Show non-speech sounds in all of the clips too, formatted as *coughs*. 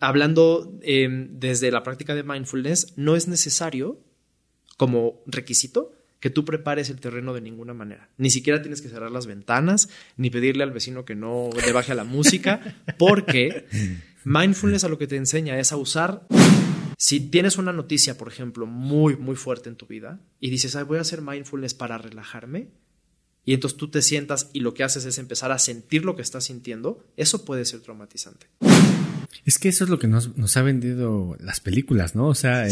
hablando em, desde la práctica de mindfulness, no es necesario como requisito que tú prepares el terreno de ninguna manera. Ni siquiera tienes que cerrar las ventanas, ni pedirle al vecino que no le baje a la música, *laughs* porque mindfulness a lo que te enseña es a usar si tienes una noticia, por ejemplo, muy, muy fuerte en tu vida y dices, Ay, voy a hacer mindfulness para relajarme, y entonces tú te sientas y lo que haces es empezar a sentir lo que estás sintiendo, eso puede ser traumatizante. Es que eso es lo que nos, nos ha vendido las películas, ¿no? O sea,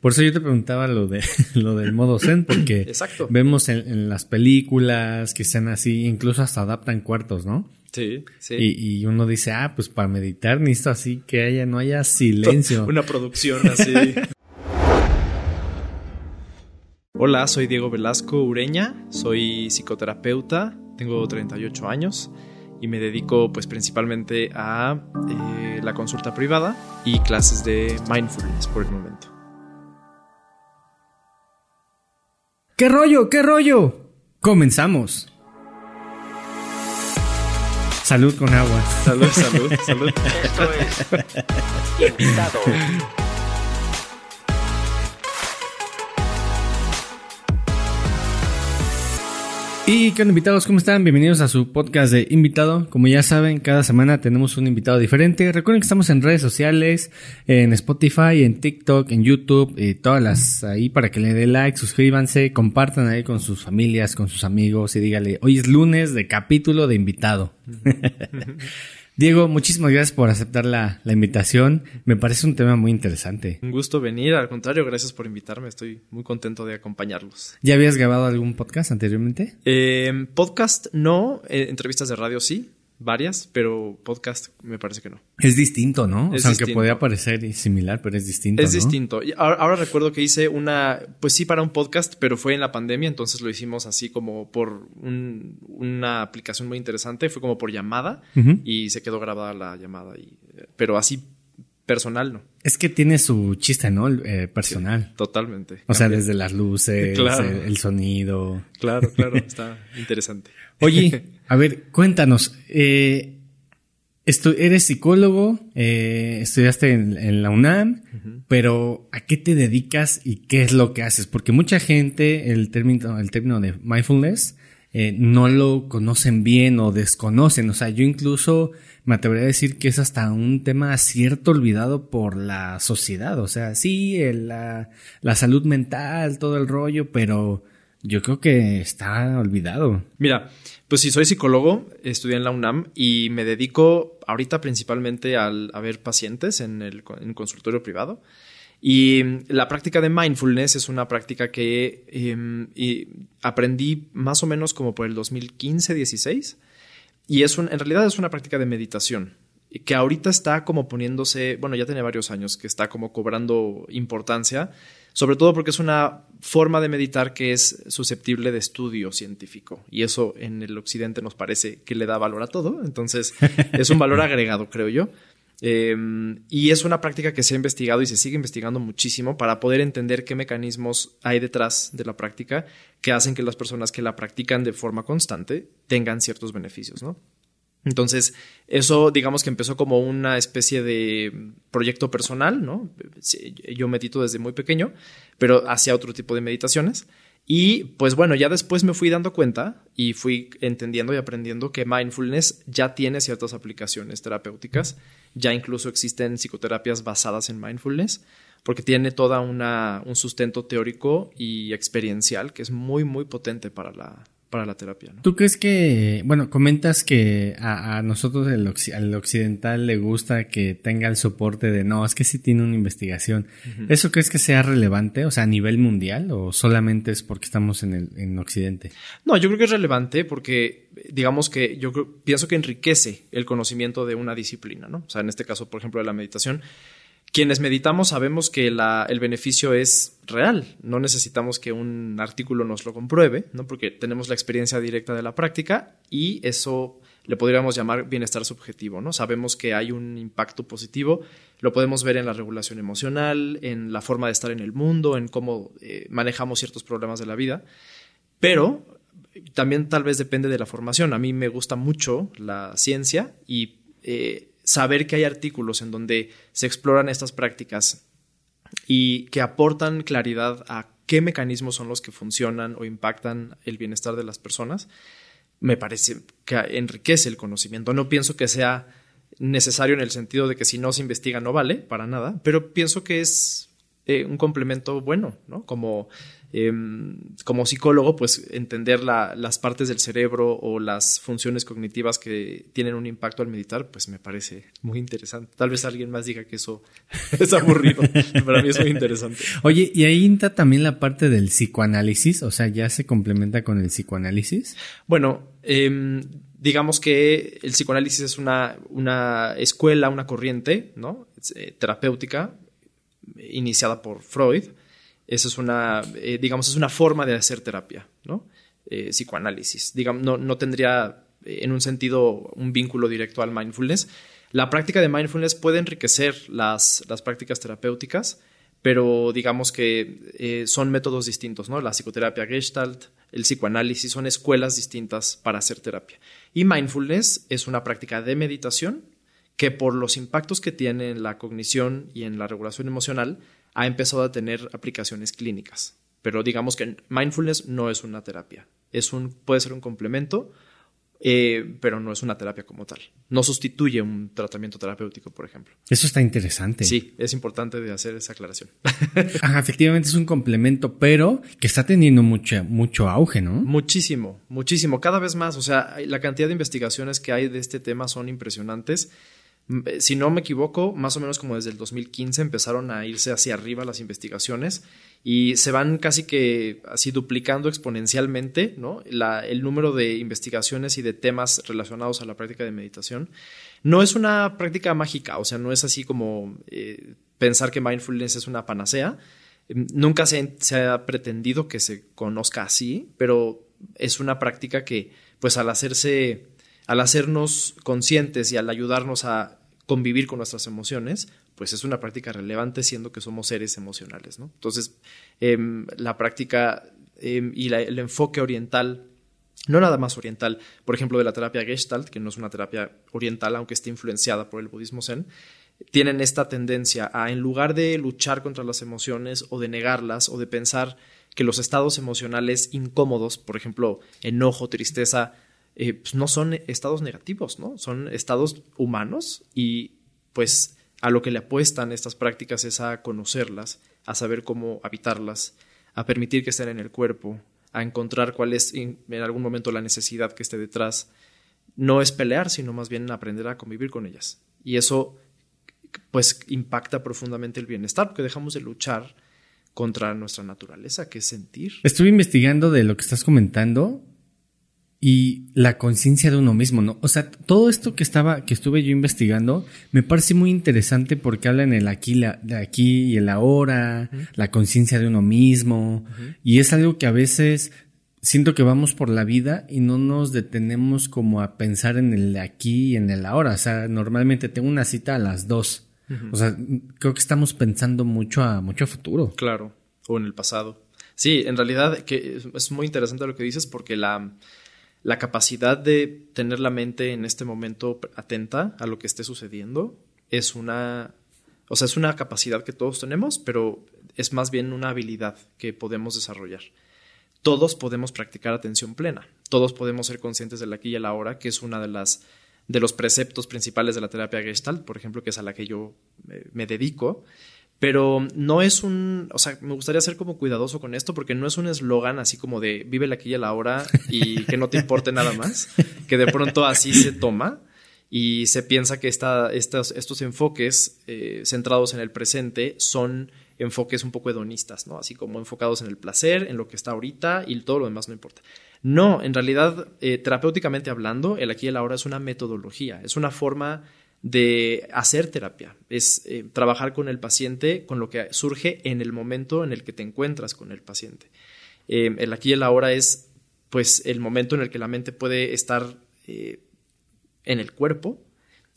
por eso yo te preguntaba lo de *laughs* lo del modo zen, porque *clears throat* Exacto. vemos en, en, las películas que sean así, incluso hasta adaptan cuartos, ¿no? Sí, sí. Y, y, uno dice, ah, pues para meditar necesito así que haya, no haya silencio. *laughs* Una producción así. *laughs* Hola, soy Diego Velasco Ureña, soy psicoterapeuta, tengo 38 años y me dedico pues principalmente a eh, la consulta privada y clases de mindfulness por el momento. ¿Qué rollo? ¿Qué rollo? Comenzamos. Salud con agua. Salud, salud, salud. Esto es invitado. Y qué invitados, ¿cómo están? Bienvenidos a su podcast de invitado. Como ya saben, cada semana tenemos un invitado diferente. Recuerden que estamos en redes sociales, en Spotify, en TikTok, en YouTube, y todas las ahí para que le den like, suscríbanse, compartan ahí con sus familias, con sus amigos y díganle, hoy es lunes de capítulo de invitado. *laughs* Diego, muchísimas gracias por aceptar la, la, invitación. Me parece un tema muy interesante. Un gusto venir, al contrario, gracias por invitarme. Estoy muy contento de acompañarlos. ¿Ya habías grabado algún podcast anteriormente? Eh, podcast no, eh, entrevistas de radio sí, varias, pero podcast me parece que no. Es distinto, ¿no? Es o sea, aunque podría parecer similar, pero es distinto. Es ¿no? distinto. Y ahora, ahora, recuerdo que hice una, pues sí, para un podcast, pero fue en la pandemia, entonces lo hicimos así como por un, una aplicación muy interesante, fue como por llamada uh -huh. y se quedó grabada la llamada, y, pero así personal no. Es que tiene su chiste, ¿no? Eh, personal. Sí, totalmente. O sea, desde las luces, *laughs* claro. el, el, sonido. Claro, claro, *laughs* está interesante. Oye, *laughs* a ver, cuéntanos. Eh, eres psicólogo, eh, estudiaste en, en, la UNAM, uh -huh. pero ¿a qué te dedicas y qué es lo que haces? Porque mucha gente el término, el término de mindfulness eh, no lo conocen bien o desconocen. O sea, yo incluso me atrevería a decir que es hasta un tema cierto olvidado por la sociedad. O sea, sí, la, la salud mental, todo el rollo, pero yo creo que está olvidado. Mira, pues sí, soy psicólogo, estudié en la UNAM y me dedico ahorita principalmente al, a ver pacientes en el en consultorio privado. Y la práctica de mindfulness es una práctica que eh, aprendí más o menos como por el 2015-16. Y es un, en realidad es una práctica de meditación que ahorita está como poniéndose, bueno, ya tiene varios años que está como cobrando importancia, sobre todo porque es una forma de meditar que es susceptible de estudio científico y eso en el occidente nos parece que le da valor a todo, entonces es un valor *laughs* agregado, creo yo. Eh, y es una práctica que se ha investigado y se sigue investigando muchísimo para poder entender qué mecanismos hay detrás de la práctica que hacen que las personas que la practican de forma constante tengan ciertos beneficios, ¿no? Entonces, eso digamos que empezó como una especie de proyecto personal, ¿no? Yo medito desde muy pequeño, pero hacía otro tipo de meditaciones. Y pues bueno, ya después me fui dando cuenta y fui entendiendo y aprendiendo que mindfulness ya tiene ciertas aplicaciones terapéuticas, ya incluso existen psicoterapias basadas en mindfulness, porque tiene toda una un sustento teórico y experiencial que es muy muy potente para la para la terapia. ¿no? ¿Tú crees que, bueno, comentas que a, a nosotros el, al occidental le gusta que tenga el soporte de, no, es que sí tiene una investigación. Uh -huh. ¿Eso crees que sea relevante, o sea, a nivel mundial, o solamente es porque estamos en, el, en Occidente? No, yo creo que es relevante porque, digamos que yo creo, pienso que enriquece el conocimiento de una disciplina, ¿no? O sea, en este caso, por ejemplo, de la meditación, quienes meditamos sabemos que el beneficio es real. No necesitamos que un artículo nos lo compruebe, ¿no? porque tenemos la experiencia directa de la práctica y eso le podríamos llamar bienestar subjetivo. ¿no? Sabemos que hay un impacto positivo, lo podemos ver en la regulación emocional, en la forma de estar en el mundo, en cómo eh, manejamos ciertos problemas de la vida, pero también tal vez depende de la formación. A mí me gusta mucho la ciencia y... Eh, saber que hay artículos en donde se exploran estas prácticas y que aportan claridad a qué mecanismos son los que funcionan o impactan el bienestar de las personas, me parece que enriquece el conocimiento. No pienso que sea necesario en el sentido de que si no se investiga no vale para nada, pero pienso que es eh, un complemento bueno, ¿no? Como, em, como psicólogo, pues entender las partes del cerebro o las funciones cognitivas que tienen un impacto al meditar, pues me parece muy interesante. Tal vez alguien más diga que eso *laughs* es aburrido, para mí es muy interesante. Oye, ¿y ahí entra también la parte del psicoanálisis? O sea, ¿ya se complementa con el psicoanálisis? Bueno, em, digamos que el psicoanálisis es una, una escuela, una corriente, ¿no? Eh, terapéutica iniciada por Freud. Esa es una, eh, digamos, es una forma de hacer terapia, ¿no? Eh, psicoanálisis. Digamos, no, no tendría eh, en un sentido un vínculo directo al mindfulness. La práctica de mindfulness puede enriquecer las, las prácticas terapéuticas, pero digamos que son métodos distintos, ¿no? La psicoterapia gestalt, el psicoanálisis son escuelas distintas para hacer terapia. Y mindfulness es una práctica de meditación que por los impactos que tiene en la cognición y en la regulación emocional, ha empezado a tener aplicaciones clínicas. Pero digamos que mindfulness no es una terapia. Es un, puede ser un complemento, eh, pero no es una terapia como tal. No sustituye un tratamiento terapéutico, por ejemplo. Eso está interesante. Sí, es importante de hacer esa aclaración. *laughs* efectivamente es un complemento, pero que está teniendo mucho, mucho auge, ¿no? Muchísimo, muchísimo, cada vez más. O sea, la cantidad de investigaciones que hay de este tema son impresionantes. Eh, si no me equivoco, más o menos como desde el 2015 empezaron a irse hacia arriba las investigaciones y se van casi que así duplicando exponencialmente ¿no? el número de investigaciones y de temas relacionados a la práctica de meditación. No es una práctica mágica, o sea, no es así como eh, pensar que mindfulness es una panacea. Em, nunca se, se ha pretendido que se conozca así, pero es una práctica que, pues al hacerse, al hacernos conscientes y al ayudarnos a convivir con nuestras emociones, pues es una práctica relevante siendo que somos seres emocionales. Entonces, em, la práctica em, y el enfoque oriental, no nada más oriental, por ejemplo, de la terapia Gestalt, que no es una terapia oriental, aunque esté influenciada por el budismo zen, tienen esta tendencia a, en lugar de luchar contra las emociones o de negarlas o de pensar que los estados emocionales incómodos, por ejemplo, enojo, tristeza, eh, pues no son estados negativos, ¿no? Son estados humanos y pues a lo que le apuestan estas prácticas es a conocerlas, a saber cómo habitarlas, a permitir que estén en el cuerpo, a encontrar cuál es en algún momento la necesidad que esté detrás. No es pelear, sino más bien aprender a convivir con ellas. Y eso pues impacta profundamente el bienestar, porque dejamos de luchar contra nuestra naturaleza, que es sentir. Estuve investigando de lo que estás comentando y la conciencia de uno mismo, ¿no? O sea, todo esto que estaba, que estuve yo investigando, me parece muy interesante porque habla en el aquí, la, de aquí y el ahora, la conciencia de uno mismo, y es algo que a veces siento que vamos por la vida y no nos detenemos como a pensar en el aquí y en el ahora. O sea, normalmente tengo una cita a las dos. O sea, creo que estamos pensando mucho a, mucho a futuro. Claro, o en el pasado. Sí, en realidad que es muy interesante lo que dices porque la, la capacidad de tener la mente en este momento atenta a lo que esté sucediendo es una, o sea, es una capacidad que todos tenemos, pero es más bien una habilidad que podemos desarrollar. Todos podemos practicar atención plena, todos podemos ser conscientes del aquí y el ahora, que es una de las de los preceptos principales de la terapia Gestalt, por ejemplo, que es a la que yo me dedico, pero no es un, o sea, me gustaría ser como cuidadoso con esto porque no es un eslogan así como de vive la aquí y la hora y que no te importe nada más, que de pronto así se toma y se piensa que esta, estos, estos enfoques eh, centrados en el presente son enfoques un poco hedonistas, ¿no? Así como enfocados en el placer, en lo que está ahorita y todo lo demás no importa. No, en realidad, eh, terapéuticamente hablando, el aquí y el ahora es una metodología, es una forma de hacer terapia, es eh, trabajar con el paciente, con lo que surge en el momento en el que te encuentras con el paciente. Eh, el aquí y el ahora es pues el momento en el que la mente puede estar eh, en el cuerpo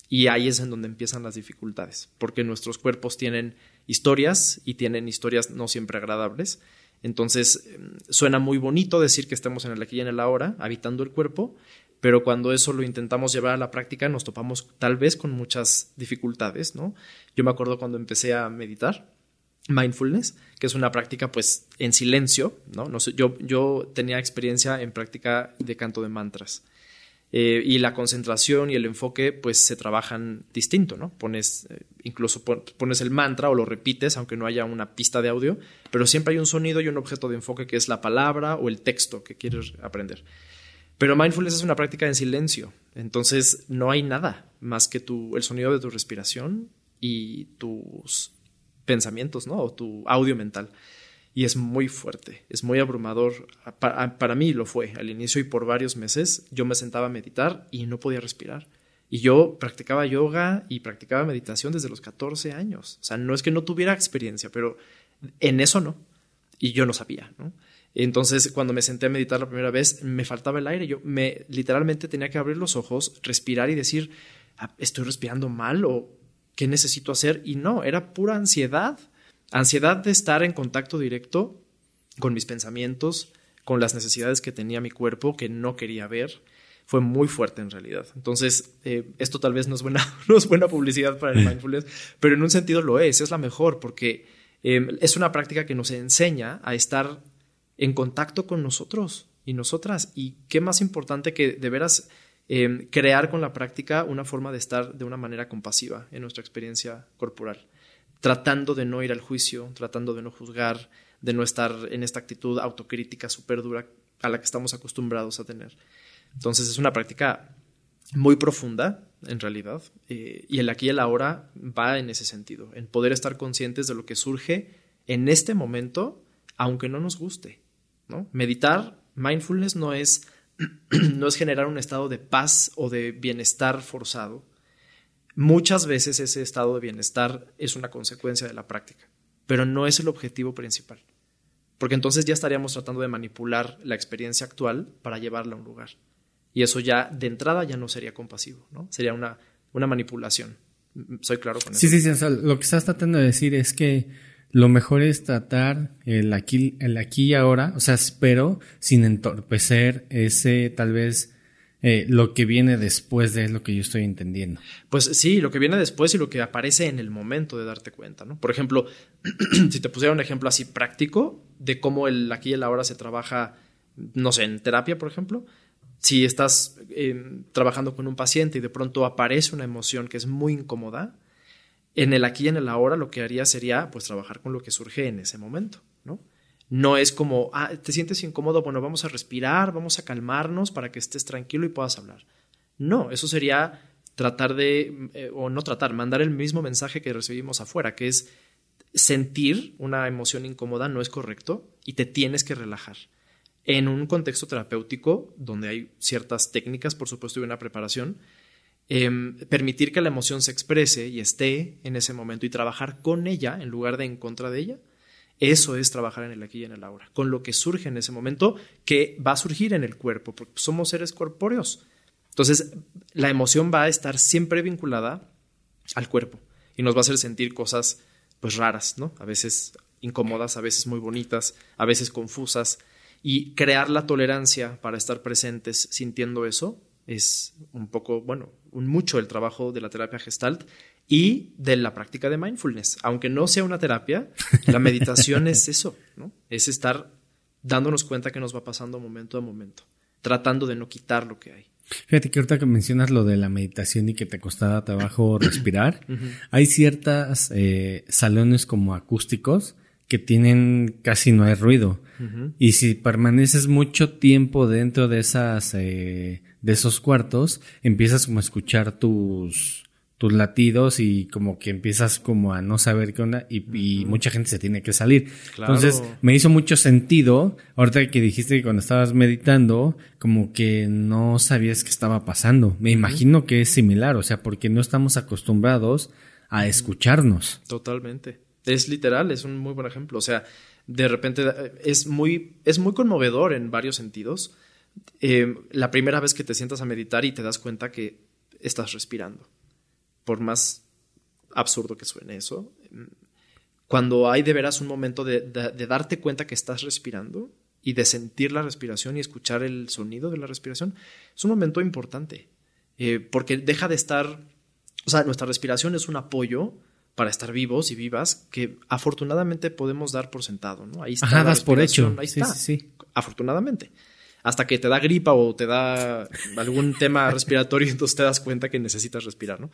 y ahí es en donde empiezan las dificultades, porque nuestros cuerpos tienen historias y tienen historias no siempre agradables. Entonces suena muy bonito decir que estamos en el aquí y en el ahora, habitando el cuerpo, pero cuando eso lo intentamos llevar a la práctica nos topamos tal vez con muchas dificultades, ¿no? Yo me acuerdo cuando empecé a meditar, mindfulness, que es una práctica pues en silencio, ¿no? yo tenía experiencia en práctica de canto de mantras. Eh, y la concentración y el enfoque pues se trabajan distinto, ¿no? Pones, eh, incluso pones el mantra o lo repites aunque no haya una pista de audio, pero siempre hay un sonido y un objeto de enfoque que es la palabra o el texto que quieres aprender. Pero mindfulness es una práctica en silencio, entonces no hay nada más que tu, el sonido de tu respiración y tus pensamientos, ¿no? O tu audio mental y es muy fuerte, es muy abrumador. Para, mí lo fue al inicio y por varios meses yo me sentaba a meditar y no podía respirar. Y yo practicaba yoga y practicaba meditación desde los 14 años. O sea, no es que no tuviera experiencia, pero en eso no. Y yo no sabía, ¿no? Entonces, cuando me senté a meditar la primera vez, me faltaba el aire. Yo me literalmente tenía que abrir los ojos, respirar y decir, ah, ¿estoy respirando mal o qué necesito hacer? Y no, era pura ansiedad Ansiedad de estar en contacto directo con mis pensamientos, con las necesidades que tenía mi cuerpo que no quería ver. Fue muy fuerte en realidad. Entonces, eh, esto tal vez no es, buena, *laughs* no es buena publicidad para el mindfulness, pero en un sentido lo es, es la mejor, porque em, es una práctica que nos enseña a estar en contacto con nosotros y nosotras. Y qué más importante que de veras em, crear con la práctica una forma de estar de una manera compasiva en nuestra experiencia corporal tratando de no ir al juicio, tratando de no juzgar, de no estar en esta actitud autocrítica súper dura a la que estamos acostumbrados a tener. Entonces es una práctica muy profunda, en realidad, eh, y el aquí y el ahora va en ese sentido, en poder estar conscientes de lo que surge en este momento, aunque no nos guste. ¿No? Meditar, mindfulness no es, *clears throat* no es generar un estado de paz o de bienestar forzado, Muchas veces ese estado de bienestar es una consecuencia de la práctica, pero no es el objetivo principal, porque entonces ya estaríamos tratando de manipular la experiencia actual para llevarla a un lugar. Y eso ya de entrada ya no sería compasivo, ¿no? Sería una, una manipulación. Soy claro con eso. Sí, sí, sí. lo que estás tratando de decir es que lo mejor es tratar el aquí, el aquí y ahora, o sea, espero sin entorpecer ese tal vez eh, lo que viene después de lo que yo estoy entendiendo. Pues sí, lo que viene después y lo que aparece en el momento de darte cuenta, ¿no? Por ejemplo, *clears throat* si te pusiera un ejemplo así práctico de cómo el aquí y el ahora se trabaja, no sé, en terapia, por ejemplo, si estás em, trabajando con un paciente y de pronto aparece una emoción que es muy incómoda, en el aquí y en el ahora lo que haría sería pues trabajar con lo que surge en ese momento, ¿no? No es como, ah, te sientes incómodo, bueno, vamos a respirar, vamos a calmarnos para que estés tranquilo y puedas hablar. No, eso sería tratar de, eh, o no tratar, mandar el mismo mensaje que recibimos afuera, que es sentir una emoción incómoda no es correcto y te tienes que relajar. En un contexto terapéutico, donde hay ciertas técnicas, por supuesto, y una preparación, em, permitir que la emoción se exprese y esté en ese momento y trabajar con ella en lugar de en contra de ella, eso es trabajar en el aquí y en el ahora, con lo que surge en ese momento, que va a surgir en el cuerpo, porque somos seres corpóreos. Entonces, la emoción va a estar siempre vinculada al cuerpo y nos va a hacer sentir cosas pues raras, ¿no? A veces incómodas, a veces muy bonitas, a veces confusas. Y crear la tolerancia para estar presentes sintiendo eso es un poco, bueno, un mucho el trabajo de la terapia gestalt y de la práctica de mindfulness. Aunque no sea una terapia, la meditación es *laughs* eso, ¿no? Es estar dándonos cuenta que nos va pasando momento a momento, tratando de no quitar lo que hay. Fíjate que ahorita que mencionas lo de la meditación y que te costaba trabajo respirar, hay ciertas eh, salones como acústicos que tienen casi no hay ruido. Y si permaneces mucho tiempo dentro de esas eh, de esos cuartos, empiezas como a escuchar tus tus latidos y como que empiezas como a no saber qué onda y, mucha gente se tiene que salir. Entonces me hizo mucho sentido, ahorita que dijiste que cuando estabas meditando, como que no sabías qué estaba pasando. Me imagino que es similar, o sea, porque no estamos acostumbrados a escucharnos. Totalmente. Es literal, es un muy buen ejemplo. O sea, de repente eh, es muy, es muy conmovedor en varios sentidos. Eh, la primera vez que te sientas a meditar y te das cuenta que estás respirando por más absurdo que suene eso, cuando hay de veras un momento de, darte cuenta que estás respirando, y de sentir la respiración y escuchar el sonido de la respiración, es un momento importante, eh, porque deja de estar, o sea, nuestra respiración es un apoyo para estar vivos y vivas que afortunadamente podemos dar por sentado, ¿no? Ahí está. Ajá, das por hecho. Ahí está. Sí, sí, Afortunadamente. Hasta que te da gripa o te da algún *laughs* tema respiratorio, entonces te das cuenta que necesitas respirar, ¿no?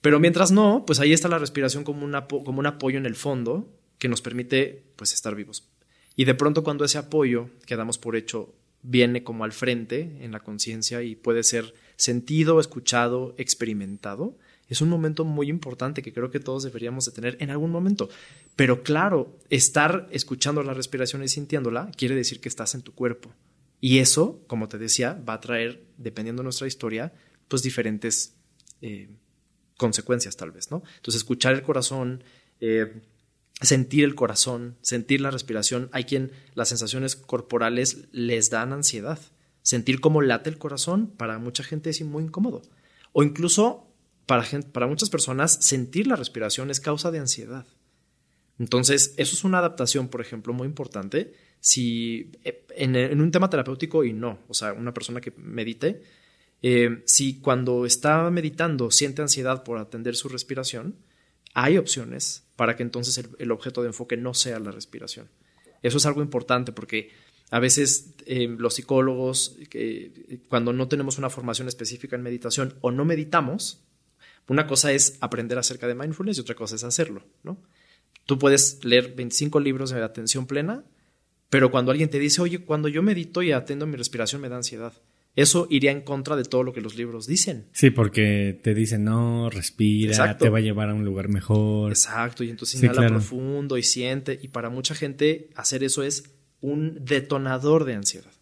Pero mientras no, pues ahí está la respiración como, como un apoyo en el fondo que nos permite pues estar vivos. Y de pronto cuando ese apoyo que damos por hecho viene como al frente en la conciencia y puede ser sentido, escuchado, experimentado, es un momento muy importante que creo que todos deberíamos de tener en algún momento. Pero claro, estar escuchando la respiración y sintiéndola quiere decir que estás en tu cuerpo. Y eso, como te decía, va a traer, dependiendo de nuestra historia, pues diferentes eh, consecuencias tal vez, ¿no? Entonces, escuchar el corazón, eh, sentir el corazón, sentir la respiración. Hay quien las sensaciones corporales les dan ansiedad. Sentir cómo late el corazón para mucha gente es muy incómodo. O incluso para, muchas personas sentir la respiración es causa de ansiedad. Entonces, eso es una adaptación, por ejemplo, muy importante. Si eh, en, un tema terapéutico y no, o sea, una persona que medite, eh, si cuando está meditando siente ansiedad por atender su respiración, hay opciones para que entonces el, objeto de enfoque no sea la respiración. Eso es algo importante porque a veces eh, los psicólogos, cuando no tenemos una formación específica en meditación o no meditamos, una cosa es aprender acerca de mindfulness y otra cosa es hacerlo, ¿no? Tú puedes leer 25 libros de atención plena, pero cuando alguien te dice, oye, cuando yo medito y atendo mi respiración me da ansiedad, eso iría en contra de todo lo que los libros dicen. Sí, porque te dicen, no, respira, te va a llevar a un lugar mejor. Exacto, y entonces inhala profundo y siente, y para mucha gente hacer eso es un detonador de ansiedad.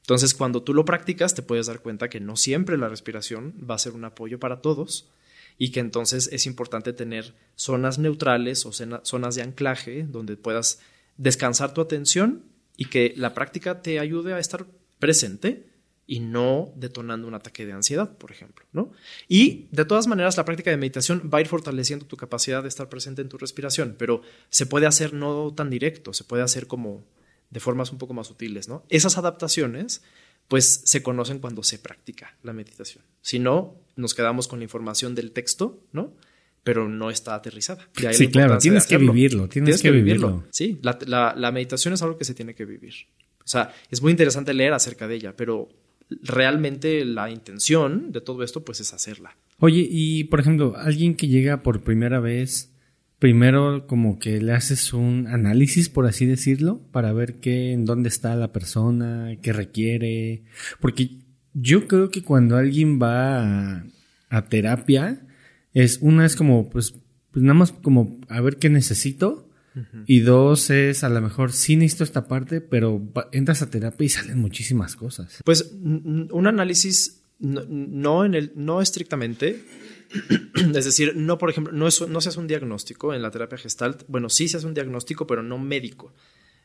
Entonces, cuando tú lo practicas, te puedes dar cuenta que no siempre la respiración va a ser un apoyo para todos y que entonces es importante tener zonas neutrales o zonas de anclaje donde puedas descansar tu atención y que la práctica te ayude a estar presente y no detonando un ataque de ansiedad, por ejemplo, ¿no? Y de todas maneras la práctica de meditación va a ir fortaleciendo tu capacidad de estar presente en tu respiración, pero se puede hacer no tan directo, se puede hacer como de formas un poco más sutiles, ¿no? Esas adaptaciones pues se conocen cuando se practica la meditación. Si no, nos quedamos con la información del texto, ¿no? Pero no está aterrizada. Sí, claro, tienes que vivirlo, tienes, que, vivirlo. Sí, la, meditación es algo que se tiene que vivir. O sea, es muy interesante leer acerca de ella, pero realmente la intención de todo esto, pues es hacerla. Oye, y por ejemplo, alguien que llega por primera vez primero como que le haces un análisis, por así decirlo, para ver qué, en dónde está la persona, qué requiere. Porque yo creo que cuando alguien va a, terapia, es una es como, pues, pues nada más como a ver qué necesito. Y dos es a lo mejor sí necesito esta parte, pero entras a terapia y salen muchísimas cosas. Pues un análisis no, en el, no estrictamente, *clears throat* es decir, no, por ejemplo, no, no se hace un diagnóstico en la terapia gestalt. Bueno, sí se hace un diagnóstico, pero no médico.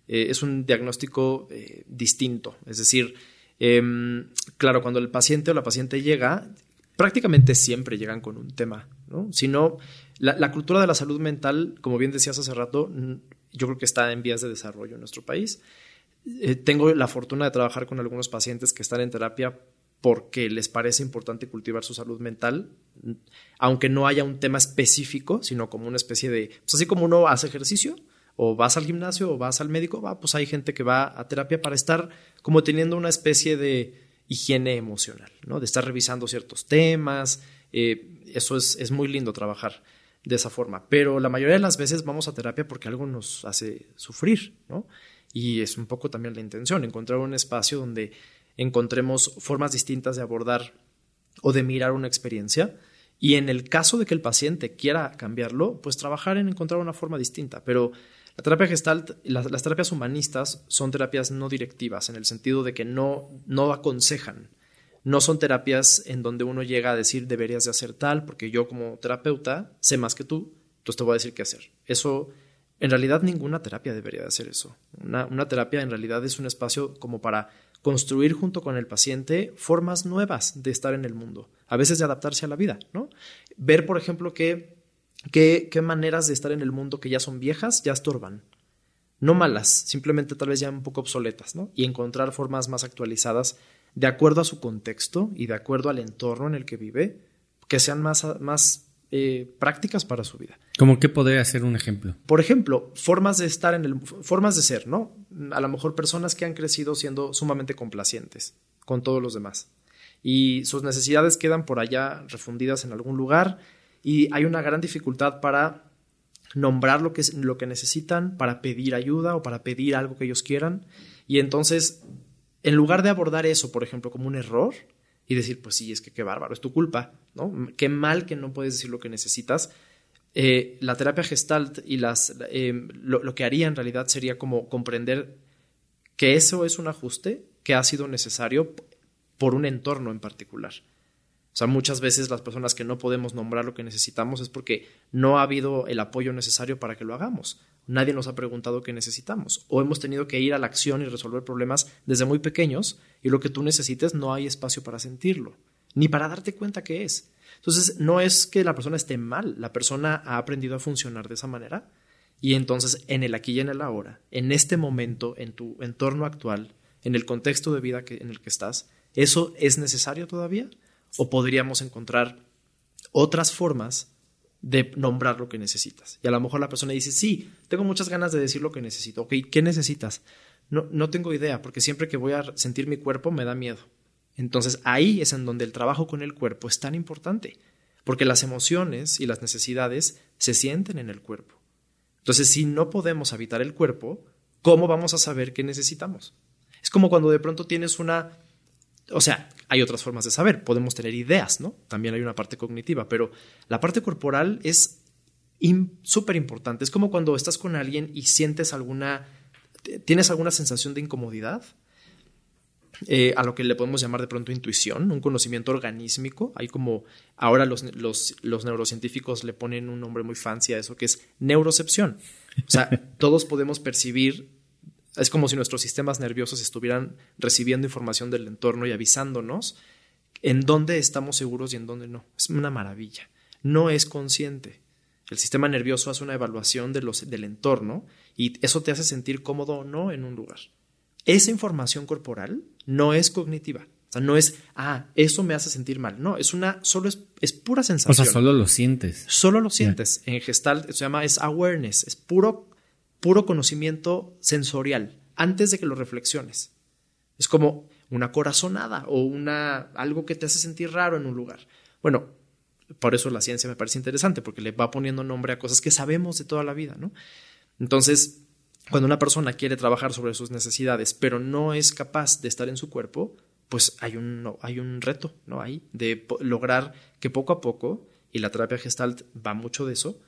Eh, es un diagnóstico eh, distinto. Es decir, em, claro, cuando el paciente o la paciente llega, prácticamente siempre llegan con un tema. ¿no? Si no, la, cultura de la salud mental, como bien decías hace rato, yo creo que está en vías de desarrollo en nuestro país. Eh, tengo la fortuna de trabajar con algunos pacientes que están en terapia porque les parece importante cultivar su salud mental, aunque no haya un tema específico, sino como una especie de, pues así como uno hace ejercicio, o vas al gimnasio, o vas al médico, va, pues hay gente que va a terapia para estar como teniendo una especie de higiene emocional, ¿no? De estar revisando ciertos temas, eh, eso es, es muy lindo trabajar de esa forma, pero la mayoría de las veces vamos a terapia porque algo nos hace sufrir, ¿no? Y es un poco también la intención, encontrar un espacio donde encontremos formas distintas de abordar o de mirar una experiencia. Y en el caso de que el paciente quiera cambiarlo, pues trabajar en encontrar una forma distinta. Pero la terapia gestalt, las, terapias humanistas son terapias no directivas, en el sentido de que no, no aconsejan. No son terapias en donde uno llega a decir deberías de hacer tal, porque yo como terapeuta sé más que tú, entonces te voy a decir qué hacer. Eso, en realidad ninguna terapia debería de hacer eso. Una, una terapia en realidad es un espacio como para construir junto con el paciente formas nuevas de estar en el mundo, a veces de adaptarse a la vida, ¿no? Ver, por ejemplo, qué, qué, maneras de estar en el mundo que ya son viejas ya estorban. no malas, simplemente tal vez ya un poco obsoletas, ¿no? Y encontrar formas más actualizadas de acuerdo a su contexto y de acuerdo al entorno en el que vive, que sean más, más eh, prácticas para su vida. ¿Cómo qué podría ser un ejemplo? Por ejemplo, formas de estar en el, formas de ser, ¿no? A lo mejor personas que han crecido siendo sumamente complacientes con todos los demás y sus necesidades quedan por allá refundidas en algún lugar y hay una gran dificultad para nombrar lo que, lo que necesitan, para pedir ayuda o para pedir algo que ellos quieran y entonces en lugar de abordar eso, por ejemplo, como un error y decir, pues sí, es que qué bárbaro, es tu culpa, ¿no? Qué mal que no puedes decir lo que necesitas. Eh, la terapia gestalt y las, eh, lo, lo, que haría en realidad sería como comprender que eso es un ajuste que ha sido necesario por un entorno en particular. O sea, muchas veces las personas que no podemos nombrar lo que necesitamos es porque no ha habido el apoyo necesario para que lo hagamos. Nadie nos ha preguntado qué necesitamos. O hemos tenido que ir a la acción y resolver problemas desde muy pequeños y lo que tú necesites no hay espacio para sentirlo, ni para darte cuenta que es. Entonces, no es que la persona esté mal, la persona ha aprendido a funcionar de esa manera y entonces en el aquí y en el ahora, en este momento, en tu entorno actual, en el contexto de vida en el que estás, ¿eso es necesario todavía? O podríamos encontrar otras formas de nombrar lo que necesitas. Y a lo mejor la persona dice, sí, tengo muchas ganas de decir lo que necesito. Ok, ¿qué necesitas? No, no tengo idea, porque siempre que voy a sentir mi cuerpo me da miedo. Entonces ahí es en donde el trabajo con el cuerpo es tan importante, porque las emociones y las necesidades se sienten en el cuerpo. Entonces, si no podemos habitar el cuerpo, ¿cómo vamos a saber qué necesitamos? Es como cuando de pronto tienes una o sea, hay otras formas de saber, podemos tener ideas, ¿no? También hay una parte cognitiva, pero la parte corporal es súper importante. Es como cuando estás con alguien y sientes alguna, tienes alguna sensación de incomodidad, eh, a lo que le podemos llamar de pronto intuición, un conocimiento organísmico. Hay como, ahora los, los, los neurocientíficos le ponen un nombre muy fancy a eso, que es neurocepción. O sea, *laughs* todos podemos percibir es como si nuestros sistemas nerviosos estuvieran recibiendo información del entorno y avisándonos en dónde estamos seguros y en dónde no. Es una maravilla. No es consciente. El sistema nervioso hace una evaluación de los, del entorno y eso te hace sentir cómodo o no en un lugar. Esa información corporal no es cognitiva. O sea, no es, ah, eso me hace sentir mal. No, es una, solo es, es pura sensación. O sea, solo lo sientes. Solo lo sientes. En Gestalt se llama, es awareness, es puro puro conocimiento sensorial antes de que lo reflexiones. Es como una corazonada o una algo que te hace sentir raro en un lugar. Bueno, por eso la ciencia me parece interesante porque le va poniendo nombre a cosas que sabemos de toda la vida, ¿no? Entonces, cuando una persona quiere trabajar sobre sus necesidades, pero no es capaz de estar en su cuerpo, pues hay un, hay un reto, ¿no? Ahí, de lograr que poco a poco, y la terapia gestalt va mucho de eso,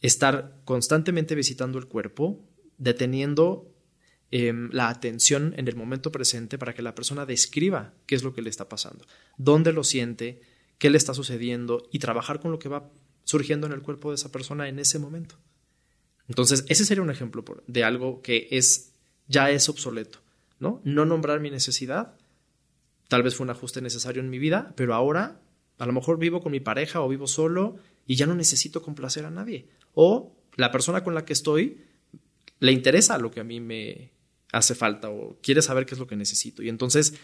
estar constantemente visitando el cuerpo, deteniendo em, la atención en el momento presente para que la persona describa qué es lo que le está pasando, dónde lo siente, qué le está sucediendo y trabajar con lo que va surgiendo en el cuerpo de esa persona en ese momento. Entonces, ese sería un ejemplo de algo que es ya es obsoleto, ¿no? No nombrar mi necesidad, tal vez fue un ajuste necesario en mi vida, pero ahora a lo mejor vivo con mi pareja o vivo solo y ya no necesito complacer a nadie o la persona con la que estoy le interesa lo que a mí me hace falta o quiere saber qué es lo que necesito. Y entonces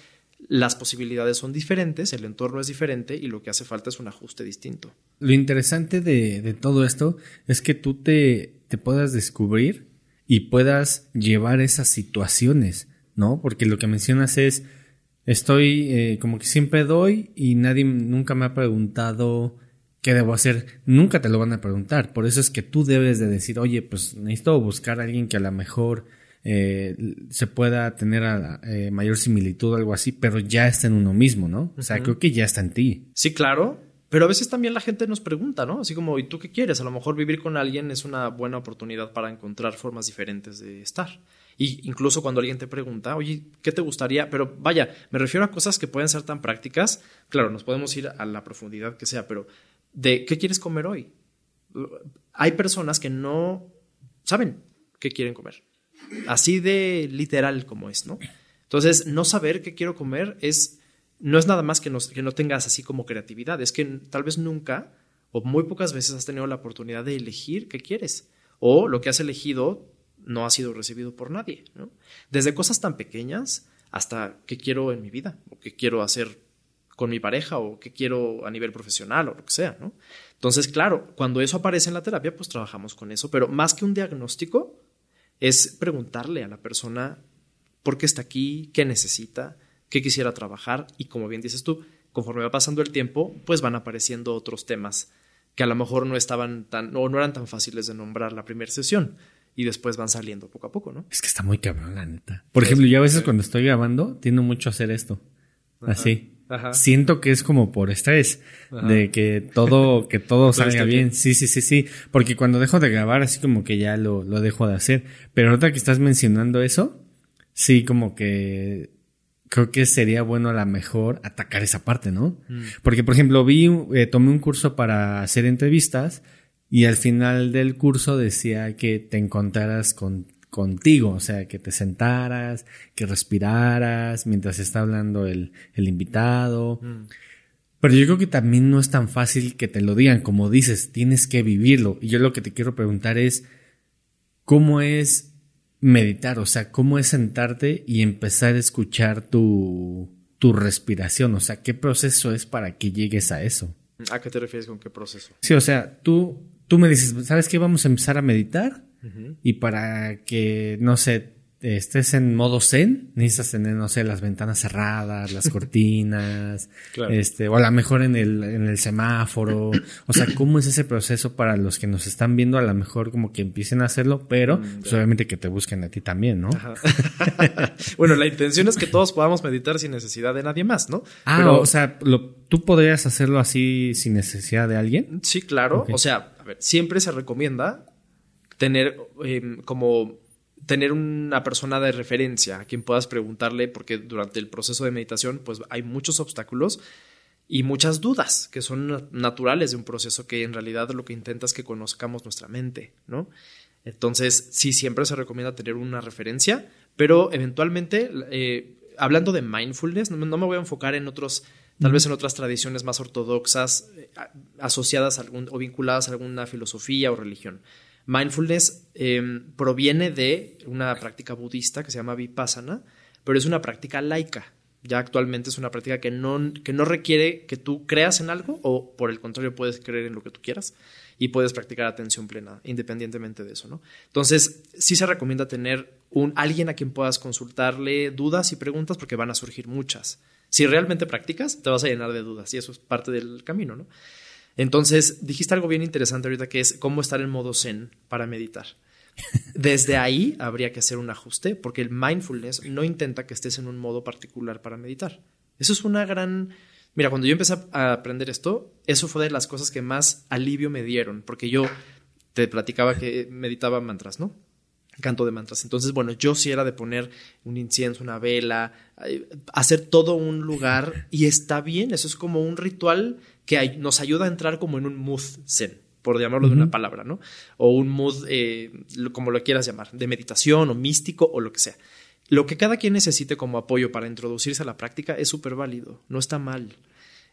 las posibilidades son diferentes, el entorno es diferente y lo que hace falta es un ajuste distinto. Lo interesante de, todo esto es que tú te, te, puedas descubrir y puedas llevar esas situaciones, ¿no? Porque lo que mencionas es, estoy eh, como que siempre doy y nadie nunca me ha preguntado ¿qué debo hacer? Nunca te lo van a preguntar. Por eso es que tú debes de decir, oye, pues necesito buscar a alguien que a lo mejor eh, se pueda tener a, eh, mayor similitud o algo así, pero ya está en uno mismo, ¿no? O sea, creo que ya está en ti. Sí, claro. Pero a veces también la gente nos pregunta, ¿no? Así como, ¿y tú qué quieres? A lo mejor vivir con alguien es una buena oportunidad para encontrar formas diferentes de estar. Y incluso cuando alguien te pregunta, oye, ¿qué te gustaría? Pero vaya, me refiero a cosas que pueden ser tan prácticas. Claro, nos podemos ir a la profundidad que sea, pero de qué quieres comer hoy. Hay personas que no saben qué quieren comer. Así de literal como es, ¿no? Entonces, no saber qué quiero comer es no es nada más que que no tengas así como creatividad, es que tal vez nunca o muy pocas veces has tenido la oportunidad de elegir qué quieres. O lo que has elegido no ha sido recibido por nadie, ¿no? Desde cosas tan pequeñas hasta qué quiero en mi vida, o qué quiero hacer con mi pareja, o qué quiero a nivel profesional, o lo que sea, ¿no? Entonces, claro, cuando eso aparece en la terapia, pues trabajamos con eso, pero más que un diagnóstico, es preguntarle a la persona por qué está aquí, qué necesita, qué quisiera trabajar, y como bien dices tú, conforme va pasando el tiempo, pues van apareciendo otros temas que a lo mejor no estaban tan, o no eran tan fáciles de nombrar la primera sesión y después van saliendo poco a poco, ¿no? Es que está muy cabrón, la neta. Por ejemplo, yo a veces cuando estoy grabando, tiendo mucho a hacer esto. Así. Ajá. Siento que es como por estrés, de que todo, *laughs* que todo salga bien. Sí, sí, sí, sí. Porque cuando dejo de grabar, así como que ya lo, lo dejo de hacer. Pero ahorita que estás mencionando eso, sí, como que creo que sería bueno a lo mejor atacar esa parte, ¿no? Porque, por ejemplo, vi, eh, tomé un curso para hacer entrevistas y al final del curso decía que te encontraras con, contigo, o sea, que te sentaras, que respiraras mientras está hablando el, el invitado. Pero yo creo que también no es tan fácil que te lo digan, como dices, tienes que vivirlo. Y yo lo que te quiero preguntar es, ¿cómo es meditar? O sea, ¿cómo es sentarte y empezar a escuchar tu, tu respiración? O sea, ¿qué proceso es para que llegues a eso? ¿A qué te refieres con qué proceso? Sí, o sea, tú, tú me dices, ¿sabes qué? Vamos a empezar a meditar y para que, no sé, estés en modo zen, necesitas tener, no sé, las ventanas cerradas, las *laughs* cortinas, Claro. este, o a lo mejor en el, en el semáforo. O sea, *coughs* ¿cómo es ese proceso para los que nos están viendo? A lo mejor como que empiecen a hacerlo, pero pues, obviamente que te busquen a ti también, ¿no? *laughs* Bueno, la intención es que todos podamos meditar sin necesidad de nadie más, ¿no? Ah, Pero- o sea, lo, ¿tú podrías hacerlo así sin necesidad de alguien? Sí, claro. O sea, a ver, siempre se recomienda tener eh, como tener una persona de referencia a quien puedas preguntarle, porque durante el proceso de meditación, pues hay muchos obstáculos y muchas dudas que son na- naturales de un proceso que en realidad lo que intenta es que conozcamos nuestra mente, ¿no? Entonces, sí, siempre se recomienda tener una referencia, pero eventualmente, eh, hablando de mindfulness, no, me- no me voy a enfocar en otros, tal vez en otras tradiciones más ortodoxas eh, asociadas a algún, o vinculadas a alguna filosofía o religión. Mindfulness eh, proviene de una práctica budista que se llama vipassana, pero es una práctica laica. Ya actualmente es una práctica que no, que no requiere que tú creas en algo o por el contrario puedes creer en lo que tú quieras y puedes practicar atención plena independientemente de eso, ¿no? Entonces, sí se recomienda tener un alguien a quien puedas consultarle dudas y preguntas porque van a surgir muchas. Si realmente practicas, te vas a llenar de dudas y eso es parte del camino, ¿no? Entonces, dijiste algo bien interesante ahorita que es cómo estar en modo zen para meditar. Desde ahí habría que hacer un ajuste porque el mindfulness no intenta que estés en un modo particular para meditar. Eso es una gran... Mira, cuando yo empecé a aprender esto, eso fue de las cosas que más alivio me dieron, porque yo te platicaba que meditaba mantras, ¿no? Canto de mantras. Entonces, bueno, yo sí era de poner un incienso, una vela, eh, hacer todo un lugar y está bien, eso es como un ritual que nos ayuda a entrar como en un mood zen, por llamarlo de una palabra, ¿no? O un mood, eh, como lo quieras llamar, de meditación o místico o lo que sea. Lo que cada quien necesite como apoyo para introducirse a la práctica es súper válido, no está mal.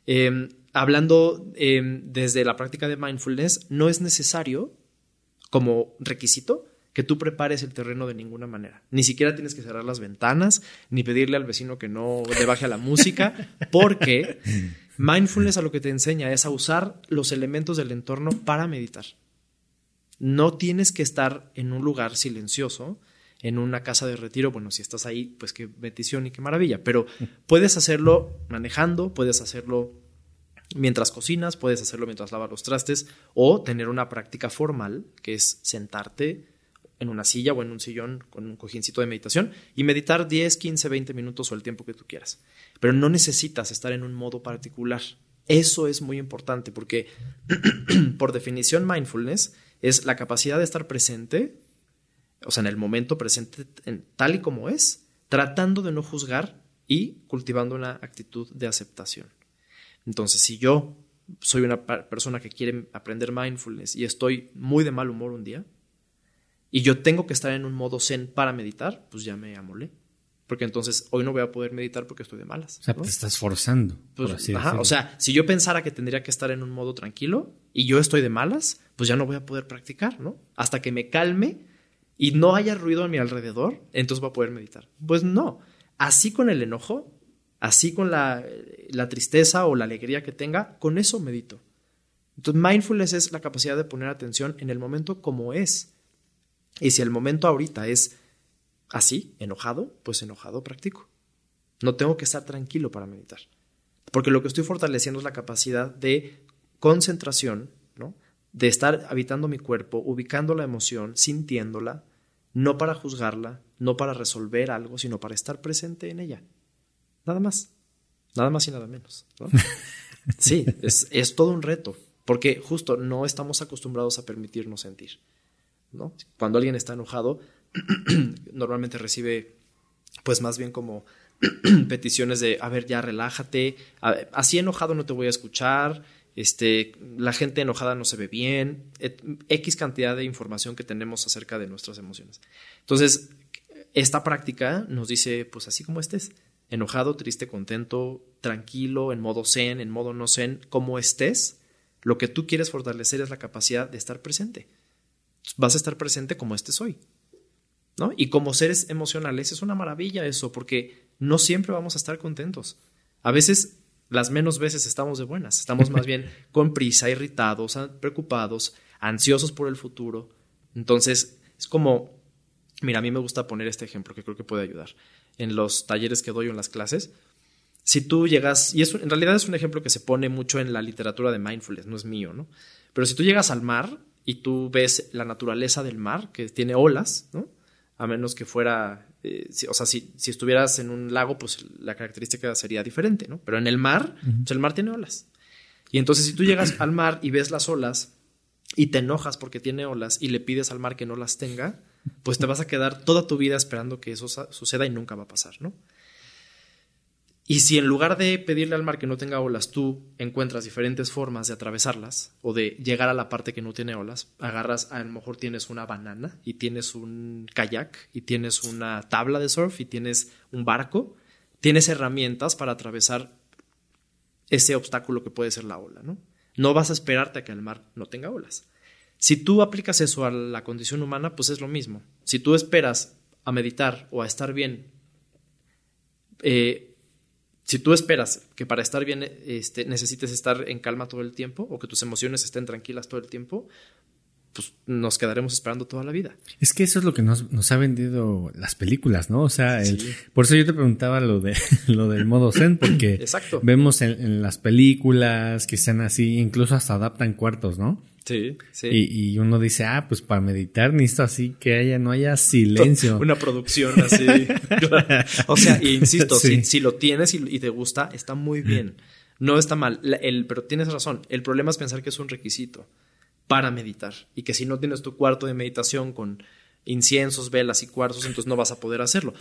Eh, hablando eh, desde la práctica de mindfulness, no es necesario como requisito que tú prepares el terreno de ninguna manera. Ni siquiera tienes que cerrar las ventanas, ni pedirle al vecino que no le baje a la música, porque *laughs* mindfulness a lo que te enseña es a usar los elementos del entorno para meditar. No tienes que estar en un lugar silencioso, en una casa de retiro. Bueno, si estás ahí, pues qué bendición y qué maravilla. Pero *laughs* puedes hacerlo manejando, puedes hacerlo mientras cocinas, puedes hacerlo mientras lavas los trastes o tener una práctica formal, que es sentarte en una silla o en un sillón con un cojincito de meditación y meditar 10, 15, 20 minutos o el tiempo que tú quieras. Pero no necesitas estar en un modo particular. Eso es muy importante porque, *clears throat* por definición, mindfulness es la capacidad de estar presente, o sea, en el momento presente, en- tal y como es, tratando de no juzgar y cultivando una actitud de aceptación. Entonces, si yo soy una persona que quiere aprender mindfulness y estoy muy de mal humor un día, y yo tengo que estar en un modo zen para meditar, pues ya me amolé. Porque entonces hoy no voy a poder meditar porque estoy de malas. O sea, ¿no? te estás forzando. Pues, por así ajá, o sea, si yo pensara que tendría que estar en un modo tranquilo y yo estoy de malas, pues ya no voy a poder practicar, ¿no? Hasta que me calme y no haya ruido a mi alrededor, entonces voy a poder meditar. Pues no. Así con el enojo, así con la, la tristeza o la alegría que tenga, con eso medito. Entonces, mindfulness es la capacidad de poner atención en el momento como es. Y si el momento ahorita es así, enojado, pues enojado practico. No tengo que estar tranquilo para meditar. Porque lo que estoy fortaleciendo es la capacidad de concentración, ¿no? De estar habitando mi cuerpo, ubicando la emoción, sintiéndola, no para juzgarla, no para resolver algo, sino para estar presente en ella. Nada más. Nada más y nada menos. *laughs* Sí, es, es todo un reto. Porque justo no estamos acostumbrados a permitirnos sentir. ¿No? Cuando alguien está enojado, *clears throat* normalmente recibe, pues más bien como *clears throat* peticiones de, a ver, ya relájate, así enojado no te voy a escuchar, este, la gente enojada no se ve bien, X cantidad de información que tenemos acerca de nuestras emociones. Entonces, esta práctica nos dice, pues así como estés, enojado, triste, contento, tranquilo, en modo zen, en modo no zen, como estés, lo que tú quieres fortalecer es la capacidad de estar presente. Vas a estar presente como estés hoy. ¿no? Y como seres emocionales es una maravilla eso, porque no siempre vamos a estar contentos. A veces, las menos veces estamos de buenas, estamos más bien *laughs* con prisa, irritados, preocupados, ansiosos por el futuro. Entonces, es como, mira, a mí me gusta poner este ejemplo que creo que puede ayudar. En los talleres que doy o en las clases, si tú llegas, y eso en realidad es un ejemplo que se pone mucho en la literatura de mindfulness, no es mío, ¿no? Pero si tú llegas al mar y tú ves la naturaleza del mar, que tiene olas, ¿no? A menos que fuera, eh, o sea, si, si, estuvieras en un lago, pues la característica sería diferente, ¿no? Pero en el mar, pues el mar tiene olas. Y entonces si tú llegas al mar y ves las olas y te enojas porque tiene olas y le pides al mar que no las tenga, pues te vas a quedar toda tu vida esperando que eso suceda y nunca va a pasar, ¿no? Y si en lugar de pedirle al mar que no tenga olas, tú encuentras diferentes formas de atravesarlas o de llegar a la parte que no tiene olas, agarras, a lo mejor tienes una banana y tienes un kayak y tienes una tabla de surf y tienes un barco, tienes herramientas para atravesar ese obstáculo que puede ser la ola, ¿no? No vas a esperarte a que el mar no tenga olas. Si tú aplicas eso a la condición humana, pues es lo mismo. Si tú esperas a meditar o a estar bien, eh, si tú esperas que para estar bien este, necesites estar en calma todo el tiempo o que tus emociones estén tranquilas todo el tiempo, pues nos quedaremos esperando toda la vida. Es que eso es lo que nos, nos ha vendido las películas, ¿no? O sea, por eso yo te preguntaba lo, de, *laughs* lo del modo zen, porque Exacto. vemos en, en, las películas que están así, incluso hasta adaptan cuartos, ¿no? Sí, sí. Y, y, uno dice, ah, pues para meditar necesito así que haya, no haya silencio. *laughs* Una producción así. *laughs* o sea, insisto, sí. si, si, lo tienes y, y, te gusta, está muy bien. No está mal. El, pero tienes razón. El problema es pensar que es un requisito para meditar. Y que si no tienes tu cuarto de meditación con inciensos, velas y cuarzos, entonces no vas a poder hacerlo.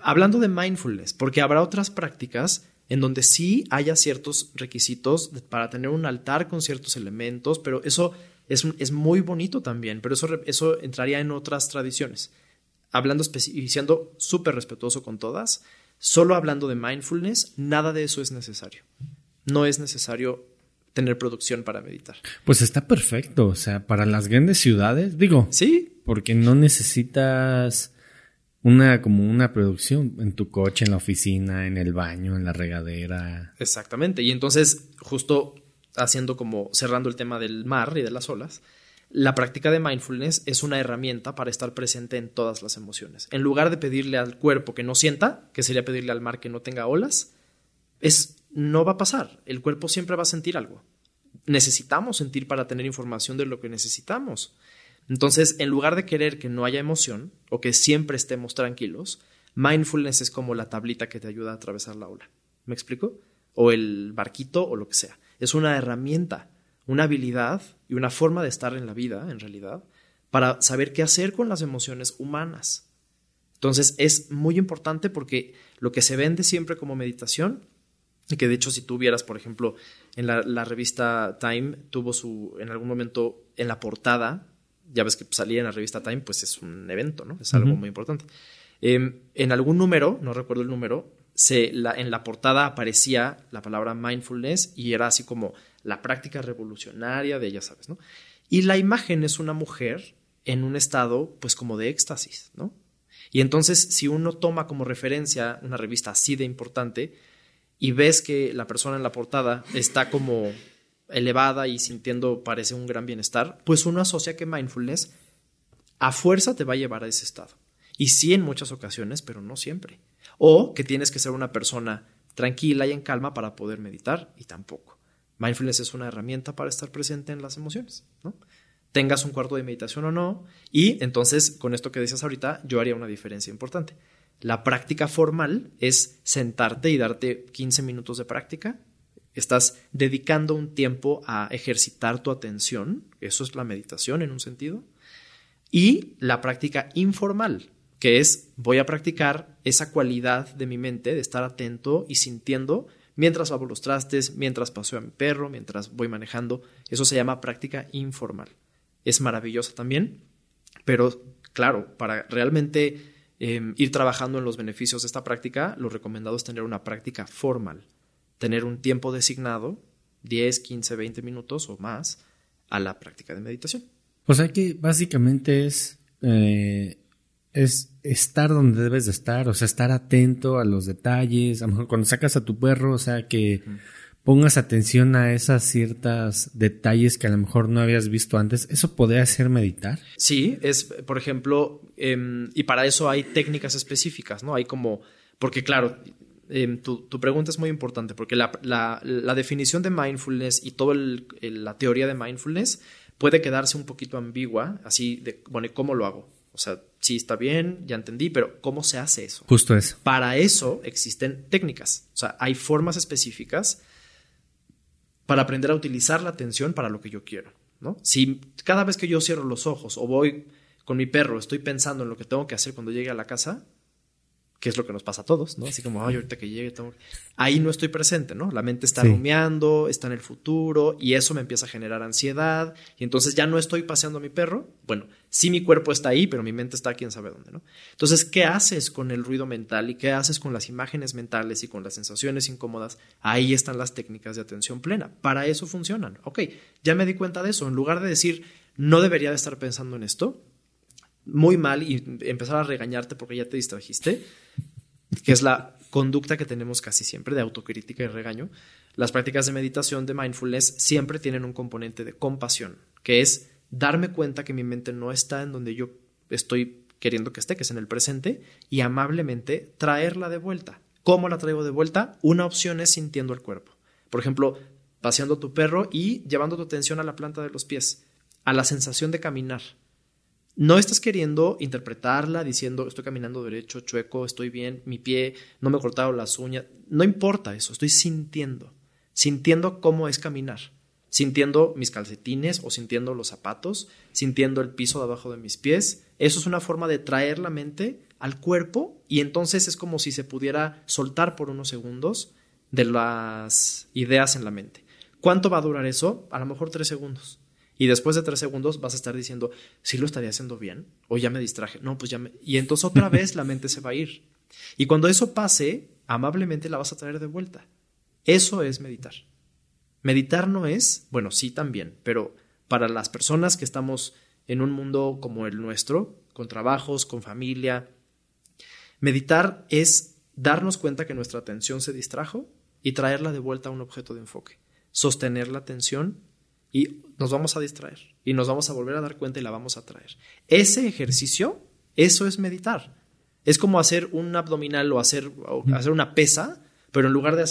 Hablando de mindfulness, porque habrá otras prácticas en donde sí haya ciertos requisitos para tener un altar con ciertos elementos, pero eso es, es muy bonito también, pero eso, eso entraría en otras tradiciones. Hablando y siendo súper respetuoso con todas, solo hablando de mindfulness, nada de eso es necesario. No es necesario tener producción para meditar. Pues está perfecto, o sea, para las grandes ciudades, digo. Sí. Porque no necesitas una como una producción en tu coche, en la oficina, en el baño, en la regadera. Exactamente. Y entonces, justo haciendo como cerrando el tema del mar y de las olas, la práctica de mindfulness es una herramienta para estar presente en todas las emociones. En lugar de pedirle al cuerpo que no sienta, que sería pedirle al mar que no tenga olas, es no va a pasar. El cuerpo siempre va a sentir algo. Necesitamos sentir para tener información de lo que necesitamos. Entonces, en lugar de querer que no haya emoción o que siempre estemos tranquilos, mindfulness es como la tablita que te ayuda a atravesar la ola. ¿Me explico? O el barquito o lo que sea. Es una herramienta, una habilidad y una forma de estar en la vida, en realidad, para saber qué hacer con las emociones humanas. Entonces, es muy importante porque lo que se vende siempre como meditación, y que de hecho si tú vieras, por ejemplo, en la, la revista Time, tuvo su, en algún momento, en la portada, ya ves que salía en la revista Time, pues es un evento, ¿no? Es algo uh -huh. muy importante. Eh, en algún número, no recuerdo el número, se, la, en la portada aparecía la palabra mindfulness y era así como la práctica revolucionaria de, ya sabes, ¿no? Y la imagen es una mujer en un estado pues como de éxtasis, ¿no? Y entonces si uno toma como referencia una revista así de importante y ves que la persona en la portada está como elevada y sintiendo parece un gran bienestar, pues uno asocia que mindfulness a fuerza te va a llevar a ese estado. Y sí en muchas ocasiones, pero no siempre. O que tienes que ser una persona tranquila y en calma para poder meditar y tampoco. Mindfulness es una herramienta para estar presente en las emociones, ¿no? Tengas un cuarto de meditación o no. Y entonces, con esto que decías ahorita, yo haría una diferencia importante. La práctica formal es sentarte y darte 15 minutos de práctica. Estás dedicando un tiempo a ejercitar tu atención. Eso es la meditación en un sentido. Y la práctica informal, que es voy a practicar esa cualidad de mi mente de estar atento y sintiendo mientras lavo los trastes, mientras paseo a mi perro, mientras voy manejando. Eso se llama práctica informal. Es maravillosa también, pero claro, para realmente em, ir trabajando en los beneficios de esta práctica, lo recomendado es tener una práctica formal, tener un tiempo designado, 10, 15, 20 minutos o más, a la práctica de meditación. O sea que básicamente es, eh, es estar donde debes de estar, o sea, estar atento a los detalles, a lo mejor cuando sacas a tu perro, o sea, que pongas atención a esas ciertas detalles que a lo mejor no habías visto antes, ¿eso podría ser meditar? Sí, es, por ejemplo, em, y para eso hay técnicas específicas, ¿no? Hay como, porque claro, em, tu, pregunta es muy importante, porque la, la, definición de mindfulness y toda la teoría de mindfulness puede quedarse un poquito ambigua, así de, bueno, ¿cómo lo hago? O sea, sí está bien, ya entendí, pero ¿cómo se hace eso? Justo eso. Para eso existen técnicas, o sea, hay formas específicas para aprender a utilizar la atención para lo que yo quiero, ¿no? Si cada vez que yo cierro los ojos o voy con mi perro, estoy pensando en lo que tengo que hacer cuando llegue a la casa, que es lo que nos pasa a todos, ¿no? Así como, ay, ahorita que llegue, tengo... ahí no estoy presente, ¿no? La mente está rumiando, está en el futuro y eso me empieza a generar ansiedad y entonces ya no estoy paseando a mi perro. Bueno, sí mi cuerpo está ahí, pero mi mente está quién sabe dónde, ¿no? Entonces, ¿qué haces con el ruido mental y qué haces con las imágenes mentales y con las sensaciones incómodas? Ahí están las técnicas de atención plena. Para eso funcionan. Ok, ya me di cuenta de eso. En lugar de decir, no debería de estar pensando en esto, muy mal y empezar a regañarte porque ya te distrajiste, que es la conducta que tenemos casi siempre de autocrítica y regaño, las prácticas de meditación de mindfulness siempre tienen un componente de compasión, que es darme cuenta que mi mente no está en donde yo estoy queriendo que esté, que es en el presente, y amablemente traerla de vuelta. ¿Cómo la traigo de vuelta? Una opción es sintiendo el cuerpo. Por ejemplo, paseando tu perro y llevando tu atención a la planta de los pies, a la sensación de caminar. No estás queriendo interpretarla diciendo estoy caminando derecho, chueco, estoy bien, mi pie, no me he cortado las uñas. No importa eso, estoy sintiendo, sintiendo cómo es caminar, sintiendo mis calcetines o sintiendo los zapatos, sintiendo el piso de abajo de mis pies. Eso es una forma de traer la mente al cuerpo y entonces es como si se pudiera soltar por unos segundos de las ideas en la mente. ¿Cuánto va a durar eso? A lo mejor tres segundos. Y después de tres segundos vas a estar diciendo, ¿sí lo estaría haciendo bien? O ya me distraje. No, pues ya me... Y entonces otra vez la mente se va a ir. Y cuando eso pase, amablemente la vas a traer de vuelta. Eso es meditar. Meditar no es, bueno, sí también, pero para las personas que estamos en un mundo como el nuestro, con trabajos, con familia, meditar es darnos cuenta que nuestra atención se distrajo y traerla de vuelta a un objeto de enfoque. Sostener la atención y nos vamos a distraer y nos vamos a volver a dar cuenta y la vamos a traer. Ese ejercicio, eso es meditar. Es como hacer un abdominal o hacer, hacer una pesa, pero en lugar de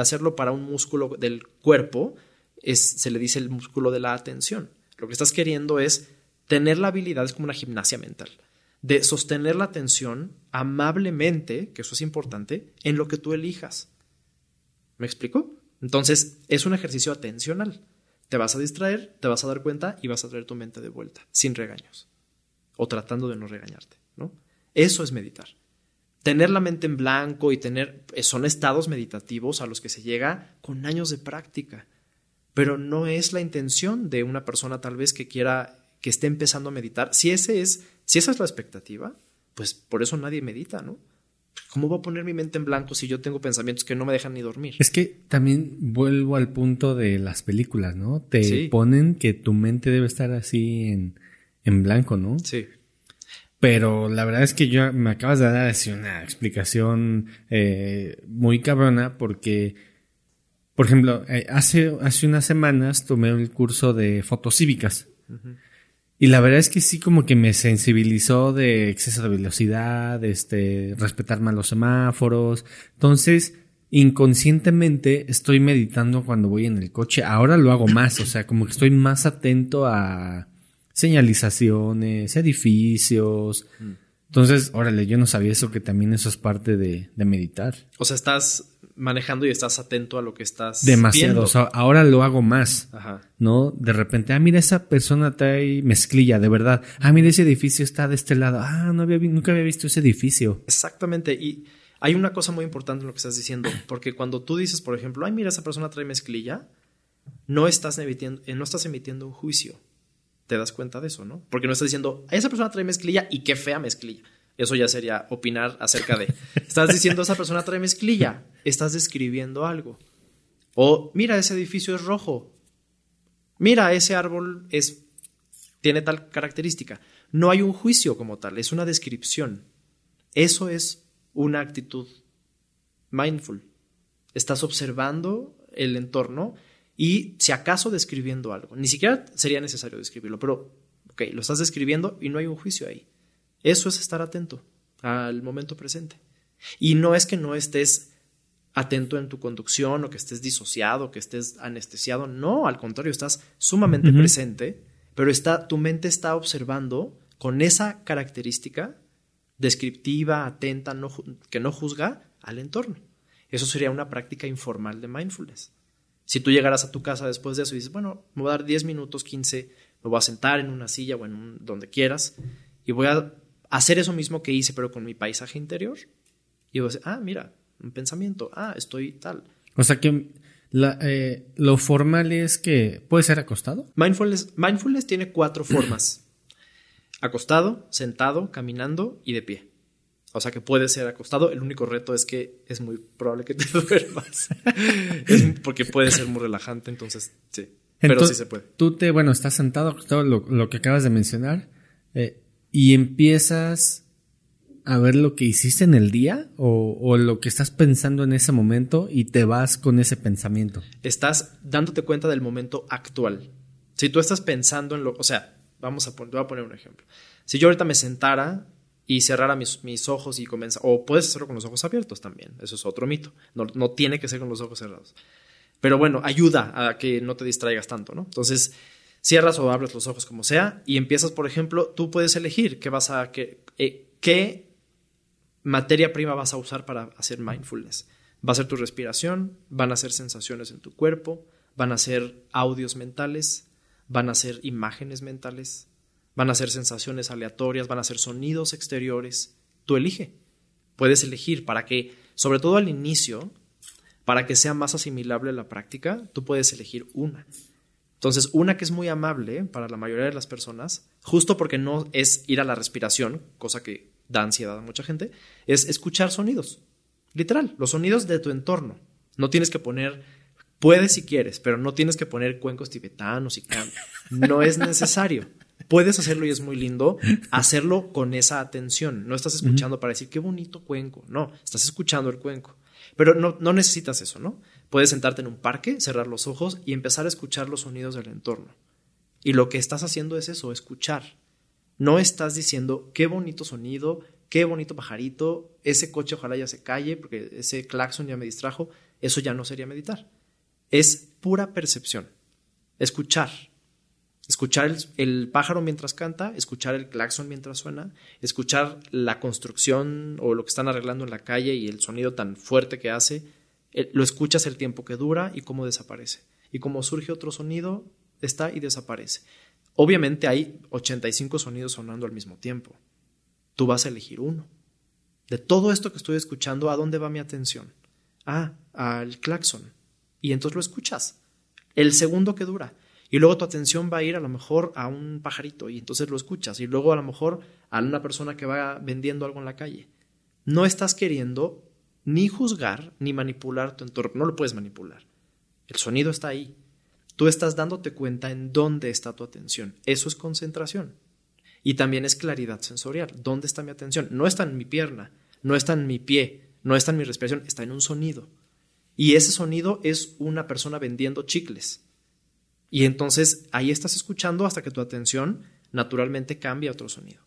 hacerlo para un músculo del cuerpo, es, se le dice el músculo de la atención. Lo que estás queriendo es tener la habilidad, es como una gimnasia mental, de sostener la atención amablemente, que eso es importante, en lo que tú elijas. ¿Me explico? Entonces, es un ejercicio atencional. Te vas a distraer, te vas a dar cuenta y vas a traer tu mente de vuelta, sin regaños. O tratando de no regañarte, ¿no? Eso es meditar. Tener la mente en blanco y tener. Eh, son estados meditativos a los que se llega con años de práctica. Pero no es la intención de una persona, tal vez, que quiera. que esté empezando a meditar. Si ese es. Si esa es la expectativa, pues por eso nadie medita, ¿no? ¿Cómo voy a poner mi mente en blanco si yo tengo pensamientos que no me dejan ni dormir? Es que también vuelvo al punto de las películas, ¿no? Te ponen que tu mente debe estar así en, en blanco, ¿no? Sí. Pero la verdad es que yo me acabas de dar así una explicación eh, muy cabrona porque, por ejemplo, eh, hace, hace unas semanas tomé el curso de fotocívicas. Y la verdad es que sí como que me sensibilizó de exceso de velocidad, este, respetar más los semáforos. Entonces, inconscientemente estoy meditando cuando voy en el coche. Ahora lo hago más, o sea, como que estoy más atento a señalizaciones, edificios. Mm. Entonces, órale, yo no sabía eso, que también eso es parte de, de meditar. O sea, estás manejando y estás atento a lo que estás Demasiado, viendo. o sea, ahora lo hago más. Ajá. ¿No? De repente, ah, mira, esa persona trae mezclilla, de verdad. Ah, mira, ese edificio está de este lado. Ah, no había, nunca había visto ese edificio. Exactamente. Y hay una cosa muy importante en lo que estás diciendo. Porque cuando tú dices, por ejemplo, ay, mira, esa persona trae mezclilla, no estás emitiendo, eh, no estás emitiendo un juicio. Te das cuenta de eso, ¿no? Porque no estás diciendo, esa persona trae mezclilla y qué fea mezclilla. Eso ya sería opinar acerca de. *laughs* Estás diciendo, esa persona trae mezclilla. Estás describiendo algo. O, mira, ese edificio es rojo. Mira, ese árbol es, tiene tal característica. No hay un juicio como tal, es una descripción. Eso es una actitud mindful. Estás observando el entorno y si acaso describiendo algo. Ni siquiera sería necesario describirlo, pero ok, lo estás describiendo y no hay un juicio ahí. Eso es estar atento al momento presente. Y no es que no estés atento en tu conducción o que estés disociado, que estés anestesiado. No, al contrario, estás sumamente presente, pero está, tu mente está observando con esa característica descriptiva, atenta, no que no juzga al entorno. Eso sería una práctica informal de mindfulness. Si tú llegaras a tu casa después de eso y dices, bueno, me voy a dar 10 minutos, 15, me voy a sentar en una silla o en un- donde quieras y voy a hacer eso mismo que hice, pero con mi paisaje interior. Y voy a decir, ah, mira, un pensamiento, ah, estoy tal. O sea que la- eh, lo formal es que puede ser acostado. Mindfulness, mindfulness tiene cuatro formas. *clears throat* Acostado, sentado, caminando y de pie. O sea que puede ser acostado. El único reto es que es muy probable que te *laughs* duermas. Es porque puede ser muy relajante, entonces sí. Pero Entonces, sí se puede. Tú te, bueno, estás sentado, acostado, lo, lo que acabas de mencionar, eh, y empiezas a ver lo que hiciste en el día o, o lo que estás pensando en ese momento y te vas con ese pensamiento. Estás dándote cuenta del momento actual. Si tú estás pensando en lo. O sea, vamos a, pon- te voy a poner un ejemplo. Si yo ahorita me sentara y cerrara mis, mis ojos y comenzara. O puedes hacerlo con los ojos abiertos también. Eso es otro mito. No, no tiene que ser con los ojos cerrados. Pero bueno, ayuda a que no te distraigas tanto, ¿no? Entonces, cierras o abres los ojos como sea y empiezas, por ejemplo, tú puedes elegir qué vas a. qué, eh, qué materia prima vas a usar para hacer mindfulness. Va a ser tu respiración, van a ser sensaciones en tu cuerpo, van a ser audios mentales, van a ser imágenes mentales, van a ser sensaciones aleatorias, van a ser sonidos exteriores. Tú elige. Puedes elegir para que, sobre todo al inicio, para que sea más asimilable la práctica, tú puedes elegir una. Entonces, una que es muy amable para la mayoría de las personas, justo porque no es ir a la respiración, cosa que da ansiedad a mucha gente, es escuchar sonidos. Literal, los sonidos de tu entorno. No tienes que poner, puedes si quieres, pero no tienes que poner cuencos tibetanos y can. No es necesario. Puedes hacerlo y es muy lindo *laughs* hacerlo con esa atención. No estás escuchando para decir qué bonito cuenco. No, estás escuchando el cuenco. Pero no, no necesitas eso, ¿no? Puedes sentarte en un parque, cerrar los ojos y empezar a escuchar los sonidos del entorno. Y lo que estás haciendo es eso, escuchar. No estás diciendo qué bonito sonido, qué bonito pajarito, ese coche ojalá ya se calle porque ese claxon ya me distrajo. Eso ya no sería meditar. Es pura percepción. Escuchar. Escuchar el, pájaro mientras canta, escuchar el claxon mientras suena, escuchar la construcción o lo que están arreglando en la calle y el sonido tan fuerte que hace. Eh, Lo escuchas el tiempo que dura y cómo desaparece. Y como surge otro sonido, está y desaparece. Obviamente hay 85 sonidos sonando al mismo tiempo. Tú vas a elegir uno. De todo esto que estoy escuchando, ¿a dónde va mi atención? Ah, al claxon. Y entonces lo escuchas. El segundo que dura. Y luego tu atención va a ir a lo mejor a un pajarito y entonces lo escuchas. Y luego a lo mejor a una persona que va vendiendo algo en la calle. No estás queriendo ni juzgar ni manipular tu entorno. No lo puedes manipular. El sonido está ahí. Tú estás dándote cuenta en dónde está tu atención. Eso es concentración. Y también es claridad sensorial. ¿Dónde está mi atención? No está en mi pierna, no está en mi pie, no está en mi respiración, está en un sonido. Y ese sonido es una persona vendiendo chicles. Y entonces ahí estás escuchando hasta que tu atención naturalmente cambia a otro sonido.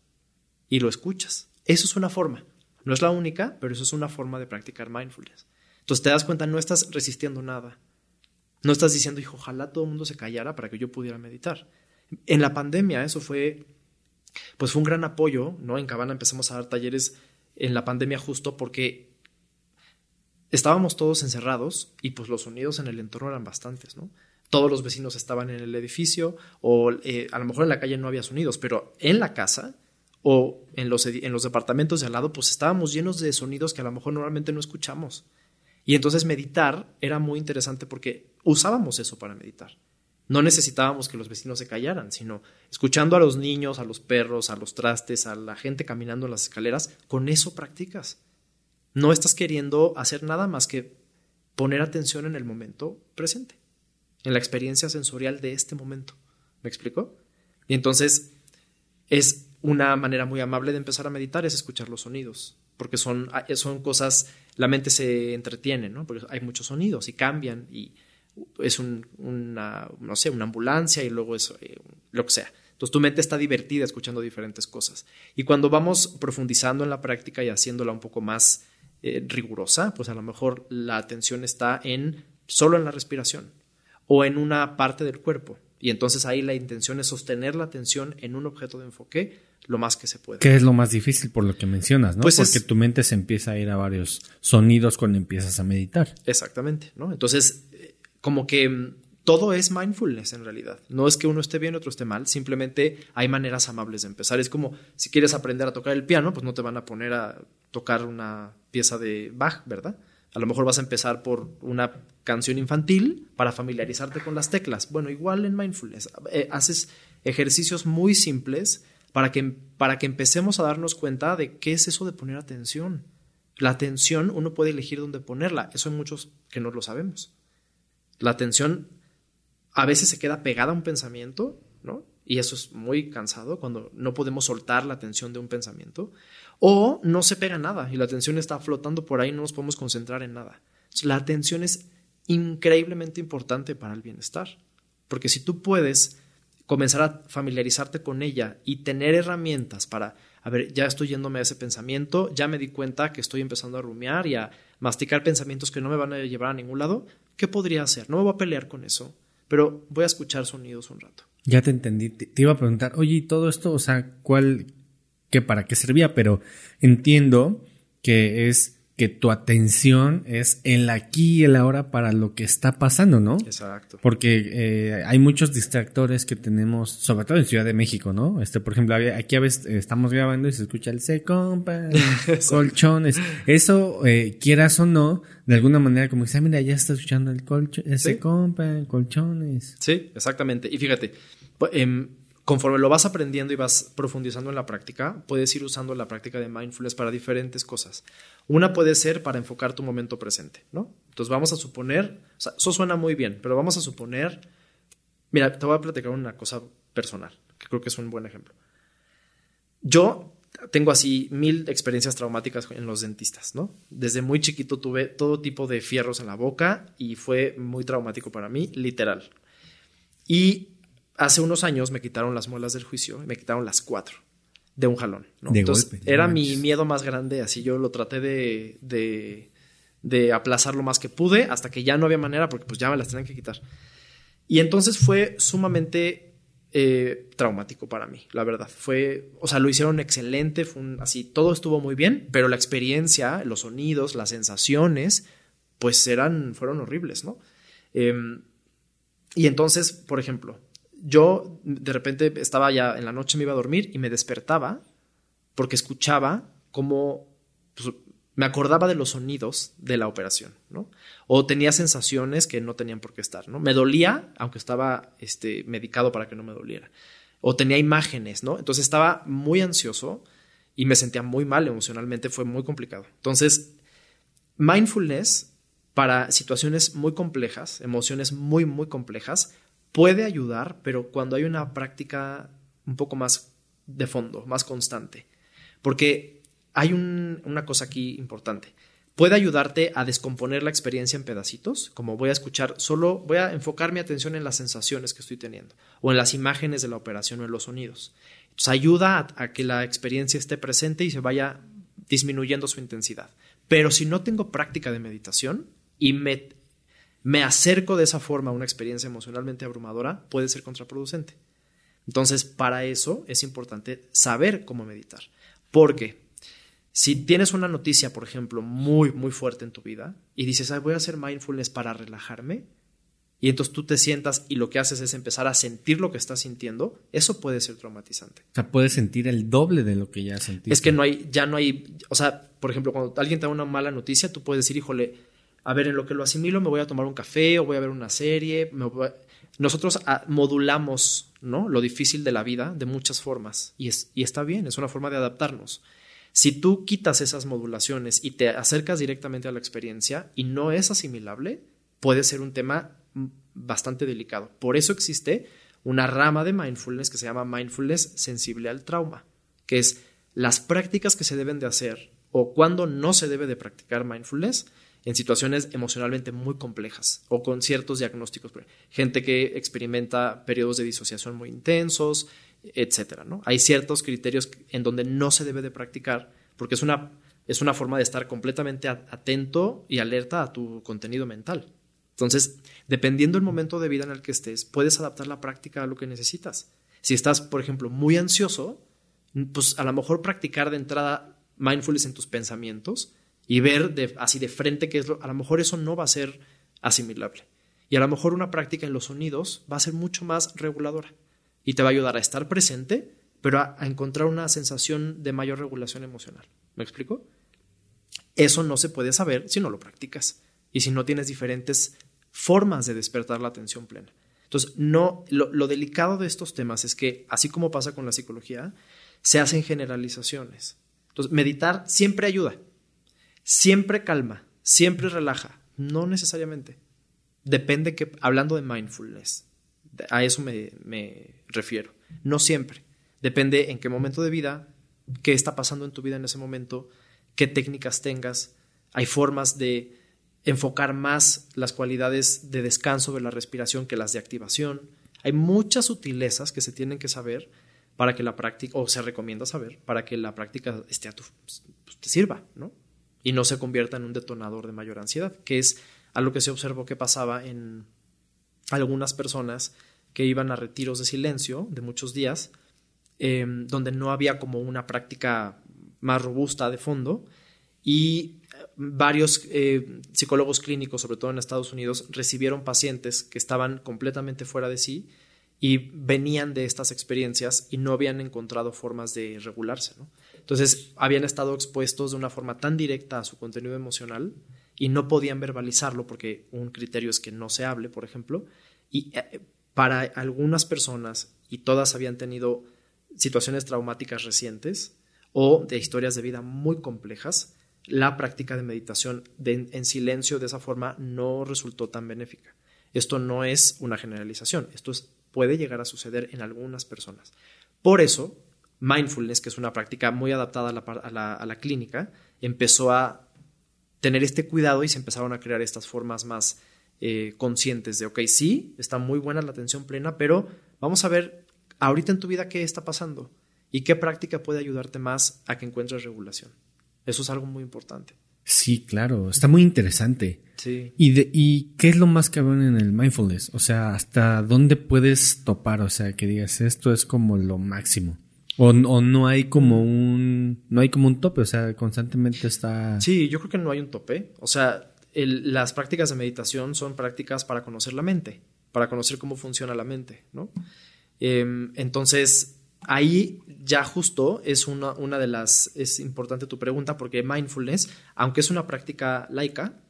Y lo escuchas. Eso es una forma. No es la única, pero eso es una forma de practicar mindfulness. Entonces te das cuenta, no estás resistiendo nada. No estás diciendo, hijo, ojalá todo el mundo se callara para que yo pudiera meditar. En la pandemia eso fue, pues fue un gran apoyo, ¿no? En Cabana empezamos a dar talleres en la pandemia justo porque estábamos todos encerrados y pues los sonidos en el entorno eran bastantes, ¿no? Todos los vecinos estaban en el edificio o eh, a lo mejor en la calle no había sonidos, pero en la casa o en los, en los departamentos de al lado pues estábamos llenos de sonidos que a lo mejor normalmente no escuchamos. Y entonces meditar era muy interesante porque usábamos eso para meditar. No necesitábamos que los vecinos se callaran, sino escuchando a los niños, a los perros, a los trastes, a la gente caminando en las escaleras, con eso practicas. No estás queriendo hacer nada más que poner atención en el momento presente, en la experiencia sensorial de este momento. ¿Me explico? Y entonces es una manera muy amable de empezar a meditar, es escuchar los sonidos, porque son, son cosas, la mente se entretiene, ¿no? Porque hay muchos sonidos y cambian y es una, no sé, una ambulancia y luego es eh, lo que sea. Entonces tu mente está divertida escuchando diferentes cosas. Y cuando vamos profundizando en la práctica y haciéndola un poco más eh, rigurosa, pues a lo mejor la atención está en solo en la respiración o en una parte del cuerpo. Y entonces ahí la intención es sostener la atención en un objeto de enfoque lo más que se puede. Que es lo más difícil por lo que mencionas, ¿no? Pues Porque tu mente se empieza a ir a varios sonidos cuando empiezas a meditar. Exactamente, ¿no? Entonces como que mm, todo es mindfulness en realidad. No es que uno esté bien, otro esté mal, simplemente hay maneras amables de empezar. Es como si quieres aprender a tocar el piano, pues no te van a poner a tocar una pieza de Bach, ¿verdad? A lo mejor vas a empezar por una canción infantil para familiarizarte con las teclas. Bueno, igual en mindfulness, eh, haces ejercicios muy simples para que, para que empecemos a darnos cuenta de qué es eso de poner atención. La atención uno puede elegir dónde ponerla, eso hay muchos que no lo sabemos. La atención a veces se queda pegada a un pensamiento, ¿no? Y eso es muy cansado cuando no podemos soltar la atención de un pensamiento. O no se pega nada y la atención está flotando por ahí no nos podemos concentrar en nada. La atención es increíblemente importante para el bienestar. Porque si tú puedes comenzar a familiarizarte con ella y tener herramientas para, a ver, ya estoy yéndome a ese pensamiento, ya me di cuenta que estoy empezando a rumiar y a masticar pensamientos que no me van a llevar a ningún lado, ¿qué podría hacer? No me voy a pelear con eso, pero voy a escuchar sonidos un rato. Ya te entendí. Te, iba a preguntar, oye, ¿y todo esto, o sea, cuál, qué, para qué servía? Pero entiendo que es que tu atención es el aquí y el ahora para lo que está pasando, ¿no? Exacto. Porque eh, hay muchos distractores que tenemos, sobre todo en Ciudad de México, ¿no? Este, por ejemplo, aquí a veces estamos grabando y se escucha el se compra *laughs* colchones. Eso, eh, quieras o no, de alguna manera como dice, ah, mira, ya está escuchando el colchón, se ¿Sí? colchones. Sí, exactamente. Y fíjate, eh, conforme lo vas aprendiendo y vas profundizando en la práctica, puedes ir usando la práctica de mindfulness para diferentes cosas. Una puede ser para enfocar tu momento presente, ¿no? Entonces vamos a suponer, eso suena muy bien, pero vamos a suponer, mira, te voy a platicar una cosa personal, que creo que es un buen ejemplo. Yo tengo así mil experiencias traumáticas en los dentistas, ¿no? Desde muy chiquito tuve todo tipo de fierros en la boca y fue muy traumático para mí, literal. Y hace unos años me quitaron las muelas del juicio, me quitaron las cuatro de un jalón. ¿no? De Entonces, golpe, era mi miedo más grande, así yo lo traté de, de, de aplazar lo más que pude hasta que ya no había manera porque pues ya me las tenían que quitar. Y entonces fue sumamente eh, traumático para mí, la verdad. Fue, o sea, lo hicieron excelente, fue un- así, todo estuvo muy bien, pero la experiencia, los sonidos, las sensaciones, pues eran, fueron horribles, ¿no? Em, y entonces, por ejemplo, yo de repente estaba ya en la noche, me iba a dormir y me despertaba porque escuchaba como pues, me acordaba de los sonidos de la operación, ¿no? O tenía sensaciones que no tenían por qué estar, ¿no? Me dolía, aunque estaba este, medicado para que no me doliera. O tenía imágenes, ¿no? Entonces estaba muy ansioso y me sentía muy mal emocionalmente, fue muy complicado. Entonces, mindfulness para situaciones muy complejas, emociones muy, muy complejas, puede ayudar, pero cuando hay una práctica un poco más de fondo, más constante. Porque hay una cosa aquí importante. Puede ayudarte a descomponer la experiencia en pedacitos, como voy a escuchar, solo voy a enfocar mi atención en las sensaciones que estoy teniendo, o en las imágenes de la operación o en los sonidos. Ayuda a, a que la experiencia esté presente y se vaya disminuyendo su intensidad. Pero si no tengo práctica de meditación y me, me acerco de esa forma a una experiencia emocionalmente abrumadora, puede ser contraproducente. Entonces, para eso es importante saber cómo meditar. Porque si tienes una noticia, por ejemplo, muy, muy fuerte en tu vida y dices, voy a hacer mindfulness para relajarme, y entonces tú te sientas y lo que haces es empezar a sentir lo que estás sintiendo, eso puede ser traumatizante. O sea, puedes sentir el doble de lo que ya sentiste. Es que no hay, ya no hay, o sea, por ejemplo, cuando alguien te da una mala noticia, tú puedes decir, híjole, a ver, en lo que lo asimilo me voy a tomar un café o voy a ver una serie. Nosotros ah, modulamos ¿no? lo difícil de la vida de muchas formas y, es, y está bien, es una forma de adaptarnos. Si tú quitas esas modulaciones y te acercas directamente a la experiencia y no es asimilable, puede ser un tema bastante delicado. Por eso existe una rama de mindfulness que se llama mindfulness sensible al trauma, que es las prácticas que se deben de hacer o cuando no se debe de practicar mindfulness en situaciones emocionalmente muy complejas o con ciertos diagnósticos. Gente que experimenta periodos de disociación muy intensos, etcétera, ¿no? Hay ciertos criterios en donde no se debe de practicar porque es una, es una forma de estar completamente atento y alerta a tu contenido mental. Entonces, dependiendo del momento de vida en el que estés, puedes adaptar la práctica a lo que necesitas. Si estás, por ejemplo, muy ansioso, pues a lo mejor practicar de entrada mindfulness en tus pensamientos y ver así de frente qué es lo, a lo mejor eso no va a ser asimilable. Y a lo mejor una práctica en los sonidos va a ser mucho más reguladora y te va a ayudar a estar presente, pero a, encontrar una sensación de mayor regulación emocional. ¿Me explico? Eso no se puede saber si no lo practicas y si no tienes diferentes formas de despertar la atención plena. Entonces, no, lo, lo, delicado de estos temas es que, así como pasa con la psicología, se hacen generalizaciones. Entonces, meditar siempre ayuda, siempre calma, siempre relaja, no necesariamente. Depende que, hablando de mindfulness, a eso me, refiero. No siempre. Depende en qué momento de vida, qué está pasando en tu vida en ese momento, qué técnicas tengas. Hay formas de enfocar más las cualidades de descanso de la respiración que las de activación. Hay muchas sutilezas que se tienen que saber para que la práctica, o se recomienda saber, para que la práctica esté a tu, pues, te sirva, ¿no? Y no se convierta en un detonador de mayor ansiedad, que es algo que se observó que pasaba en algunas personas que iban a retiros de silencio de muchos días, em, donde no había como una práctica más robusta de fondo y varios eh, psicólogos clínicos, sobre todo en Estados Unidos, recibieron pacientes que estaban completamente fuera de sí y venían de estas experiencias y no habían encontrado formas de regularse. Entonces, habían estado expuestos de una forma tan directa a su contenido emocional y no podían verbalizarlo porque un criterio es que no se hable, por ejemplo, y eh, para algunas personas, y todas habían tenido situaciones traumáticas recientes o de historias de vida muy complejas, la práctica de meditación en silencio de esa forma no resultó tan benéfica. Esto no es una generalización, esto puede llegar a suceder en algunas personas. Por eso, mindfulness, que es una práctica muy adaptada a la clínica, empezó a tener este cuidado y se empezaron a crear estas formas más eh, conscientes de, ok, sí, está muy buena la atención plena, pero vamos a ver ahorita en tu vida qué está pasando y qué práctica puede ayudarte más a que encuentres regulación. Eso es algo muy importante. Sí, claro, está muy interesante. Sí. ¿Y, de, ¿Y qué es lo más que cabrón en el mindfulness? O sea, ¿hasta dónde puedes topar? O sea, que digas, esto es como lo máximo. O, no hay como un no hay como un tope, o sea, constantemente está. Sí, yo creo que no hay un tope. O sea, las prácticas de meditación son prácticas para conocer la mente, para conocer cómo funciona la mente, ¿no? Em, entonces, ahí ya justo es una, una de las. Es importante tu pregunta, porque mindfulness, aunque es una práctica laica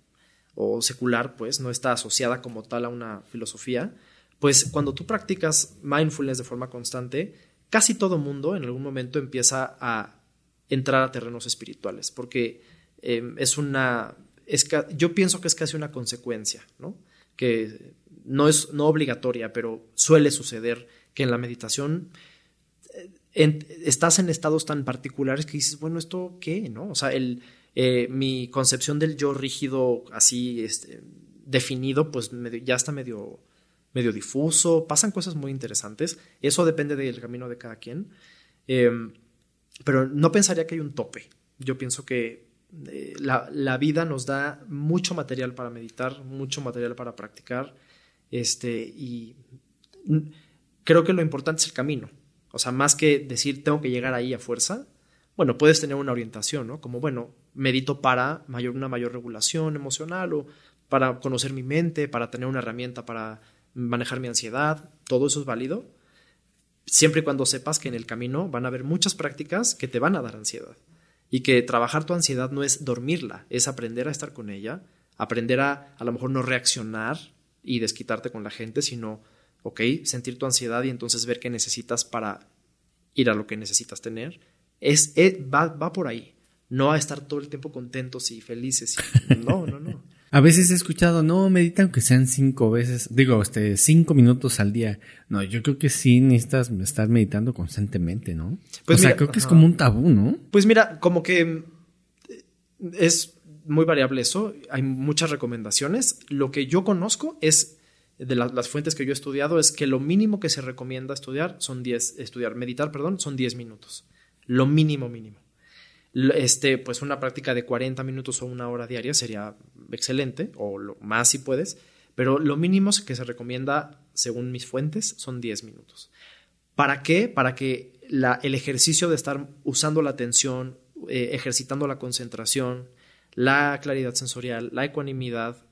o secular, pues no está asociada como tal a una filosofía, pues cuando tú practicas mindfulness de forma constante, casi todo mundo en algún momento empieza a entrar a terrenos espirituales, porque em, es una, yo pienso que es casi una consecuencia, ¿no? que no es no obligatoria, pero suele suceder que en la meditación eh, estás en estados tan particulares que dices, bueno, ¿esto qué? ¿No? O sea, el, eh, mi concepción del yo rígido así este, definido, pues ya está medio, medio difuso, pasan cosas muy interesantes, eso depende del camino de cada quien, Eh, pero no pensaría que hay un tope, yo pienso que eh, la, la vida nos da mucho material para meditar, mucho material para practicar, este, y creo que lo importante es el camino. O sea, más que decir tengo que llegar ahí a fuerza, bueno, puedes tener una orientación, ¿no? Como, bueno, medito para mayor, una mayor regulación emocional o para conocer mi mente, para tener una herramienta para manejar mi ansiedad, todo eso es válido, siempre y cuando sepas que en el camino van a haber muchas prácticas que te van a dar ansiedad y que trabajar tu ansiedad no es dormirla, es aprender a estar con ella, aprender a a lo mejor no reaccionar y desquitarte con la gente, sino, ok, sentir tu ansiedad y entonces ver qué necesitas para ir a lo que necesitas tener, es, es- va, va por ahí, no a estar todo el tiempo contentos y felices. no, no, no. *laughs* A veces he escuchado, no, medita aunque sean cinco veces, digo, este, cinco minutos al día. No, yo creo que sí necesitas estar meditando constantemente, ¿no? Pues o sea, creo que es como un tabú, ¿no? Pues mira, como que eh, es muy variable eso, hay muchas recomendaciones. Lo que yo conozco es, de la- las fuentes que yo he estudiado, es que lo mínimo que se recomienda estudiar son 10, estudiar, meditar, perdón, son 10 minutos. Lo mínimo, mínimo. Este, pues una práctica de 40 minutos o una hora diaria sería excelente, o lo más si puedes, pero lo mínimo que se recomienda, según mis fuentes, son 10 minutos. ¿Para qué? Para que la- el ejercicio de estar usando la atención, eh, ejercitando la concentración, la claridad sensorial, la ecuanimidad,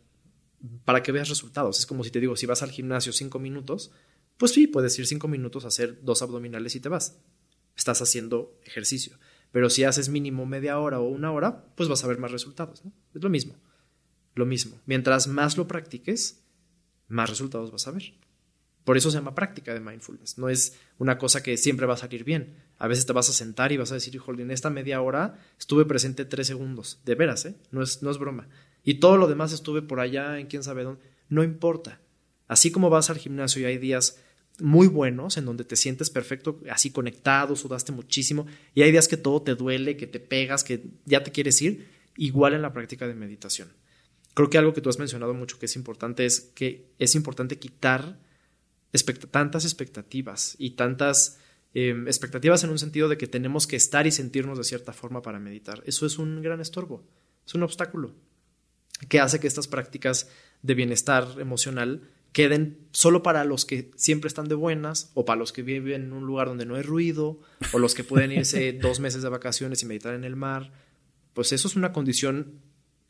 para que veas resultados. Es como si te digo, si vas al gimnasio cinco minutos, pues sí, puedes ir cinco minutos a hacer dos abdominales y te vas. Estás haciendo ejercicio. Pero si haces mínimo media hora o una hora, pues vas a ver más resultados. Es lo mismo. Lo mismo. Mientras más lo practiques, más resultados vas a ver. Por eso se llama práctica de mindfulness. No es una cosa que siempre va a salir bien. A veces te vas a sentar y vas a decir, híjole, en esta media hora estuve presente tres segundos. De veras, ¿eh? No es, no es broma. Y todo lo demás estuve por allá, en quién sabe dónde. No importa. Así como vas al gimnasio y hay días muy buenos en donde te sientes perfecto, así conectado, sudaste muchísimo, y hay días que todo te duele, que te pegas, que ya te quieres ir, igual en la práctica de meditación. Creo que algo que tú has mencionado mucho que es importante es que es importante quitar tantas expectativas y tantas eh, expectativas en un sentido de que tenemos que estar y sentirnos de cierta forma para meditar. Eso es un gran estorbo, es un obstáculo que hace que estas prácticas de bienestar emocional queden solo para los que siempre están de buenas o para los que viven en un lugar donde no hay ruido o los que pueden irse *laughs* dos meses de vacaciones y meditar en el mar. Pues eso es una condición,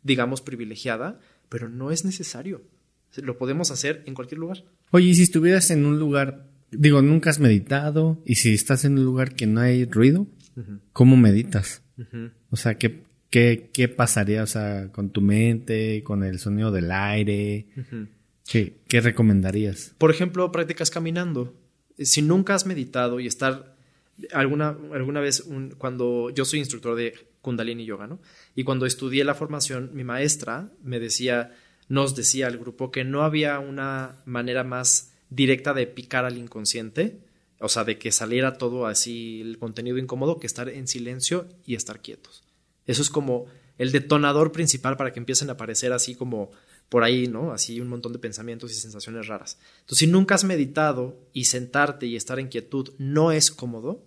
digamos, privilegiada, pero no es necesario. Lo podemos hacer en cualquier lugar. Oye, y si estuvieras en un lugar, digo, nunca has meditado, y si estás en un lugar que no hay ruido, ¿cómo meditas? O sea, ¿qué, qué, qué pasaría, o sea, con tu mente, con el sonido del aire? ¿Qué, recomendarías? Por ejemplo, prácticas caminando. Si nunca has meditado y estar alguna, alguna vez, cuando yo soy instructor de Kundalini Yoga, ¿no? Y cuando estudié la formación, mi maestra me decía, nos decía al grupo que no había una manera más directa de picar al inconsciente, o sea, de que saliera todo así el contenido incómodo, que estar en silencio y estar quietos. Eso es como el detonador principal para que empiecen a aparecer así como por ahí, ¿no? Así un montón de pensamientos y sensaciones raras. Entonces, si nunca has meditado y sentarte y estar en quietud no es cómodo,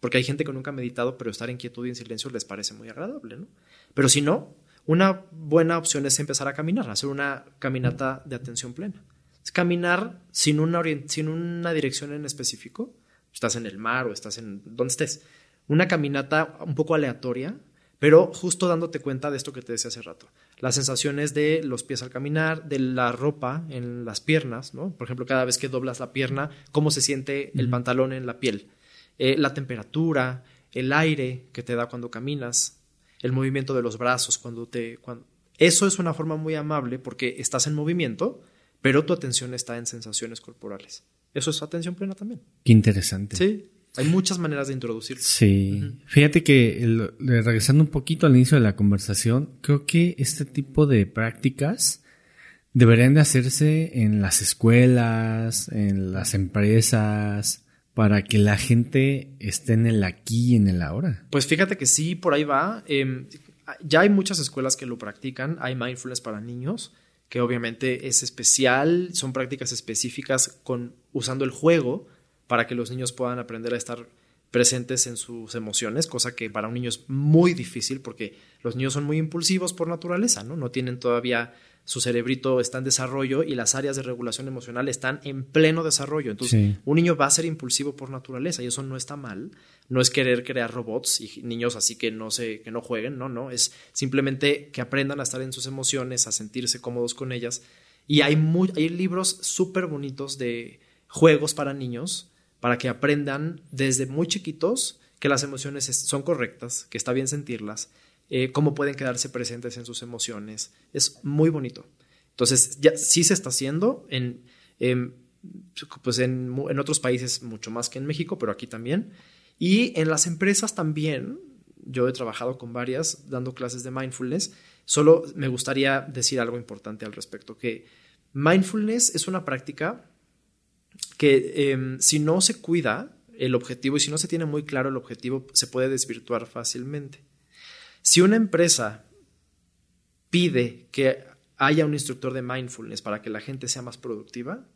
porque hay gente que nunca ha meditado, pero estar en quietud y en silencio les parece muy agradable, ¿no? Pero si no, una buena opción es empezar a caminar, hacer una caminata de atención plena. Es caminar sin una, sin una dirección en específico. Estás en el mar o estás en donde estés. Una caminata un poco aleatoria, pero justo dándote cuenta de esto que te decía hace rato. Las sensaciones de los pies al caminar, de la ropa en las piernas, ¿no? Por ejemplo, cada vez que doblas la pierna, cómo se siente el pantalón en la piel. Eh, la temperatura, el aire que te da cuando caminas, el movimiento de los brazos cuando te... Cuando... Eso es una forma muy amable porque estás en movimiento, pero tu atención está en sensaciones corporales. Eso es atención plena también. Qué interesante. Sí, hay muchas maneras de introducirlo. Sí. Fíjate que el- regresando un poquito al inicio de la conversación, creo que este tipo de prácticas deberían de hacerse en las escuelas, en las empresas, para que la gente esté en el aquí y en el ahora? Pues fíjate que sí, por ahí va. Em, ya hay muchas escuelas que lo practican. Hay mindfulness para niños, que obviamente es especial. Son prácticas específicas con, usando el juego para que los niños puedan aprender a estar presentes en sus emociones, cosa que para un niño es muy difícil porque los niños son muy impulsivos por naturaleza, ¿no? No tienen todavía su cerebrito está en desarrollo y las áreas de regulación emocional están en pleno desarrollo. Entonces, un niño va a ser impulsivo por naturaleza y eso no está mal. No es querer crear robots y niños así que no se, que no jueguen, no, no. Es simplemente que aprendan a estar en sus emociones, a sentirse cómodos con ellas. Y hay, muy, hay libros súper bonitos de juegos para niños para que aprendan desde muy chiquitos que las emociones son correctas, que está bien sentirlas eh, cómo pueden quedarse presentes en sus emociones. Es muy bonito. Entonces, sí se está haciendo en, pues en, otros países mucho más que en México, pero aquí también. Y en las empresas también, yo he trabajado con varias dando clases de mindfulness. Solo me gustaría decir algo importante al respecto, que mindfulness es una práctica que em, si no se cuida el objetivo y si no se tiene muy claro el objetivo, se puede desvirtuar fácilmente. Si una empresa pide que haya un instructor de mindfulness para que la gente sea más productiva,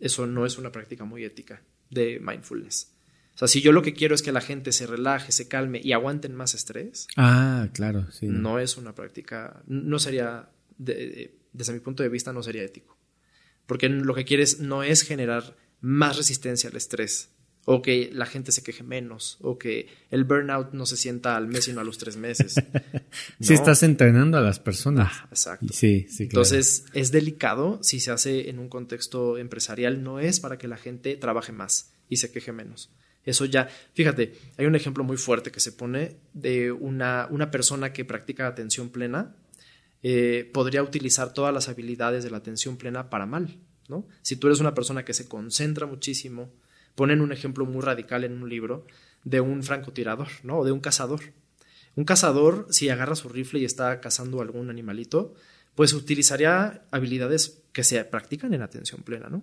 eso no es una práctica muy ética de mindfulness. O sea, si yo lo que quiero es que la gente se relaje, se calme y aguanten más estrés. Ah, claro, sí. No es una práctica, no sería, desde mi punto de vista, no sería ético. Porque lo que quieres no es generar más resistencia al estrés, o que la gente se queje menos, o que el burnout no se sienta al mes, sino a los tres meses. *laughs* Si estás entrenando a las personas. Ah, exacto. Sí, sí, Entonces, es delicado si se hace en un contexto empresarial, no es para que la gente trabaje más y se queje menos. Eso ya, fíjate, hay un ejemplo muy fuerte que se pone de una, una persona que practica atención plena, eh, podría utilizar todas las habilidades de la atención plena para mal, ¿no? Si tú eres una persona que se concentra muchísimo, ponen un ejemplo muy radical en un libro de un francotirador, ¿no? O de un cazador. Un cazador, si agarra su rifle y está cazando algún animalito, pues utilizaría habilidades que se practican en atención plena, ¿no?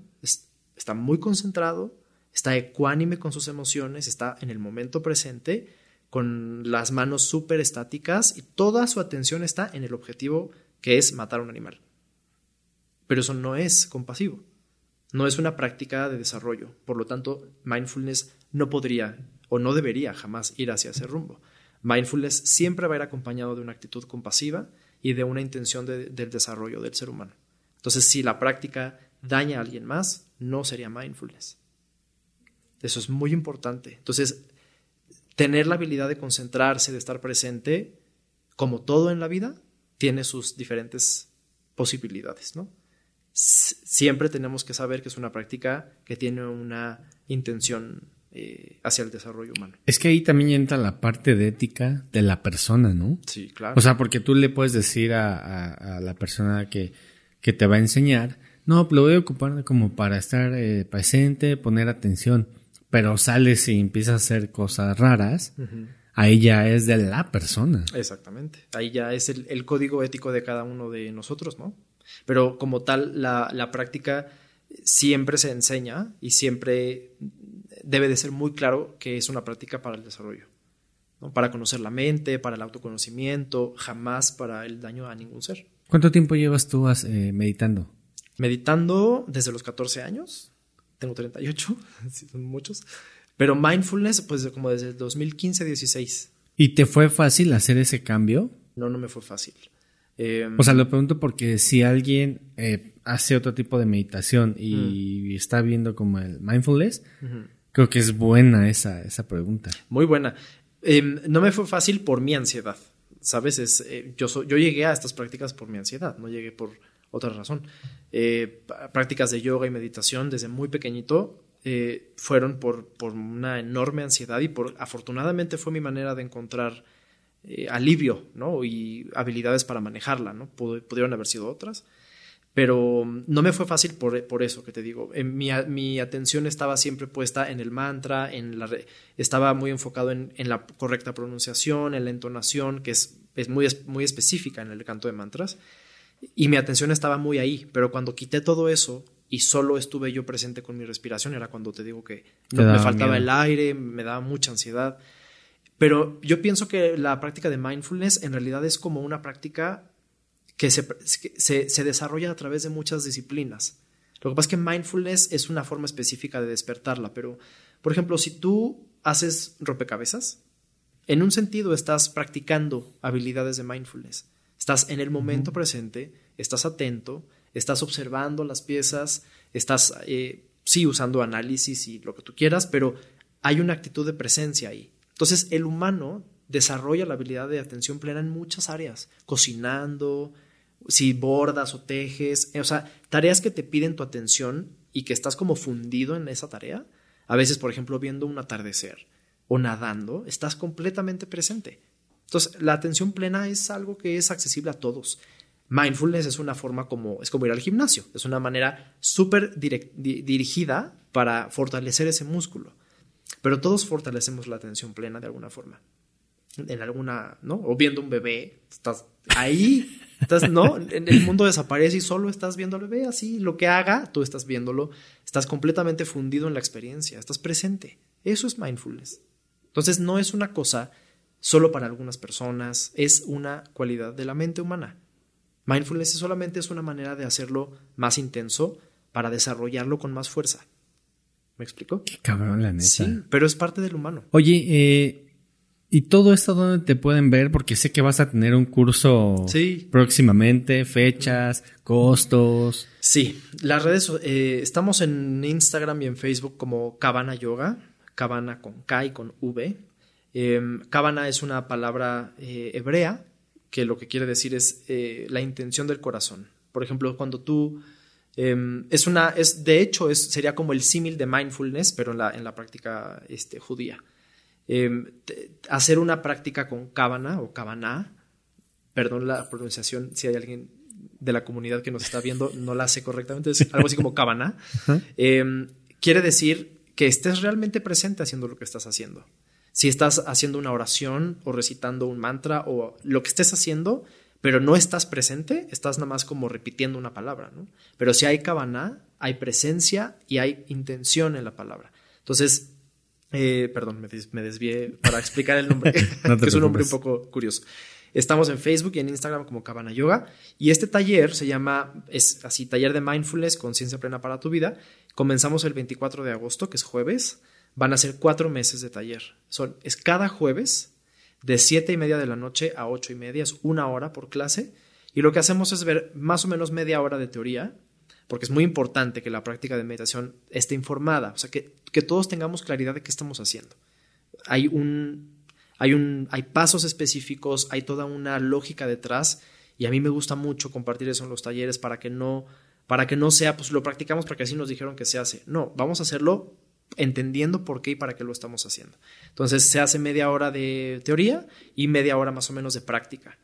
está muy concentrado, está ecuánime con sus emociones, está en el momento presente, con las manos súper estáticas y toda su atención está en el objetivo que es matar a un animal. Pero eso no es compasivo. No es una práctica de desarrollo, por lo tanto, mindfulness no podría o no debería jamás ir hacia ese rumbo. Mindfulness siempre va a ir acompañado de una actitud compasiva y de una intención del desarrollo del ser humano. Entonces, si la práctica daña a alguien más, no sería mindfulness. Eso es muy importante. Entonces, tener la habilidad de concentrarse, de estar presente, como todo en la vida, tiene sus diferentes posibilidades, ¿no? siempre tenemos que saber que es una práctica que tiene una intención eh, hacia el desarrollo humano. Es que ahí también entra la parte de ética de la persona, ¿no? Sí, claro. O sea, porque tú le puedes decir a, la persona que, que, te va a enseñar, no, lo voy a ocupar como para estar eh, presente, poner atención, pero sales y empiezas a hacer cosas raras. Ahí ya es de la persona. Exactamente. Ahí ya es el código ético de cada uno de nosotros, ¿no? Pero como tal, la, práctica siempre se enseña y siempre debe de ser muy claro que es una práctica para el desarrollo. Para conocer la mente, para el autoconocimiento, jamás para el daño a ningún ser. ¿Cuánto tiempo llevas tú eh, meditando? Meditando desde los 14 años. Tengo 38, *laughs* son muchos. Pero mindfulness, pues como desde el 2015-16. ¿Y te fue fácil hacer ese cambio? No, no me fue fácil. Em, o sea, lo pregunto porque si alguien eh, hace otro tipo de meditación y está viendo como el mindfulness, creo que es buena esa, esa pregunta. Muy buena. Em, no me fue fácil por mi ansiedad. ¿Sabes? Es, eh, yo, yo llegué a estas prácticas por mi ansiedad, no llegué por otra razón. Eh, prácticas de yoga y meditación desde muy pequeñito fueron por, por una enorme ansiedad y por afortunadamente fue mi manera de encontrar eh, alivio ¿no? y habilidades para manejarla. ¿no? pudieron haber sido otras, pero mm, no me fue fácil por, por eso que te digo. En mi, mi, atención estaba siempre puesta en el mantra, en la, estaba muy enfocado en, en, la correcta pronunciación, en la entonación, que es, es muy, muy específica en el canto de mantras, y mi atención estaba muy ahí, pero cuando quité todo eso y solo estuve yo presente con mi respiración, era cuando te digo que no- me faltaba miedo. el aire, me daba mucha ansiedad. Pero yo pienso que la práctica de mindfulness en realidad es como una práctica que se, que se, se desarrolla a través de muchas disciplinas. Lo que pasa es que mindfulness es una forma específica de despertarla, pero, por ejemplo, si tú haces rompecabezas, en un sentido estás practicando habilidades de mindfulness. Estás en el momento presente, estás atento, estás observando las piezas, estás, eh, sí, usando análisis y lo que tú quieras, pero hay una actitud de presencia ahí. Entonces, el humano desarrolla la habilidad de atención plena en muchas áreas, cocinando, si bordas o tejes, eh, o sea, tareas que te piden tu atención y que estás como fundido en esa tarea. A veces, por ejemplo, viendo un atardecer o nadando, estás completamente presente. Entonces, la atención plena es algo que es accesible a todos. Mindfulness es una forma como, es como ir al gimnasio, es una manera súper dirigida para fortalecer ese músculo. Pero todos fortalecemos la atención plena de alguna forma. En alguna, ¿no? O viendo un bebé, estás ahí, estás, ¿no? En el mundo desaparece y solo estás viendo al bebé así, lo que haga, tú estás viéndolo, estás completamente fundido en la experiencia, estás presente. Eso es mindfulness. Entonces no es una cosa solo para algunas personas, es una cualidad de la mente humana. Mindfulness solamente es una manera de hacerlo más intenso para desarrollarlo con más fuerza. ¿Me explico? Qué cabrón, la neta. Sí, pero es parte del humano. Oye, eh, ¿y todo esto dónde te pueden ver? Porque sé que vas a tener un curso Sí. próximamente, fechas, costos. Sí, las redes, eh, estamos en Instagram y en Facebook como Cabana Yoga, Cabana con K y con V. Eh, Cabana es una palabra eh, hebrea que lo que quiere decir es eh, la intención del corazón. Por ejemplo, cuando tú eh, es una, es de hecho es sería como el símil de mindfulness, pero en la en la práctica este, judía. Te- hacer una práctica con Cabana o Cabana, perdón la pronunciación, si hay alguien de la comunidad que nos está viendo, no la hace correctamente, es algo así como cabana, *laughs* eh, quiere decir que estés realmente presente haciendo lo que estás haciendo. Si estás haciendo una oración o recitando un mantra o lo que estés haciendo, pero no estás presente, estás nada más como repitiendo una palabra, ¿no? Pero si hay cabana, hay presencia y hay intención en la palabra. Entonces, eh, perdón, me, des- me desvié para explicar el nombre, *laughs* *laughs* No que es un nombre un poco curioso. Estamos en Facebook y en Instagram como Cabana Yoga. Y este taller se llama, es así, Taller de Mindfulness, Conciencia Plena para tu Vida. Comenzamos el 24 de agosto, que es jueves. Van a ser cuatro meses de taller. Son, es cada jueves de siete y media de la noche a ocho y media. Es una hora por clase. Y lo que hacemos es ver más o menos media hora de teoría, porque es muy importante que la práctica de meditación esté informada. O sea, que, que todos tengamos claridad de qué estamos haciendo. Hay un, hay un, hay pasos específicos, hay toda una lógica detrás y a mí me gusta mucho compartir eso en los talleres para que no, para que no sea, pues lo practicamos porque así nos dijeron que se hace. No, vamos a hacerlo entendiendo por qué y para qué lo estamos haciendo. Entonces se hace media hora de teoría y media hora más o menos de práctica.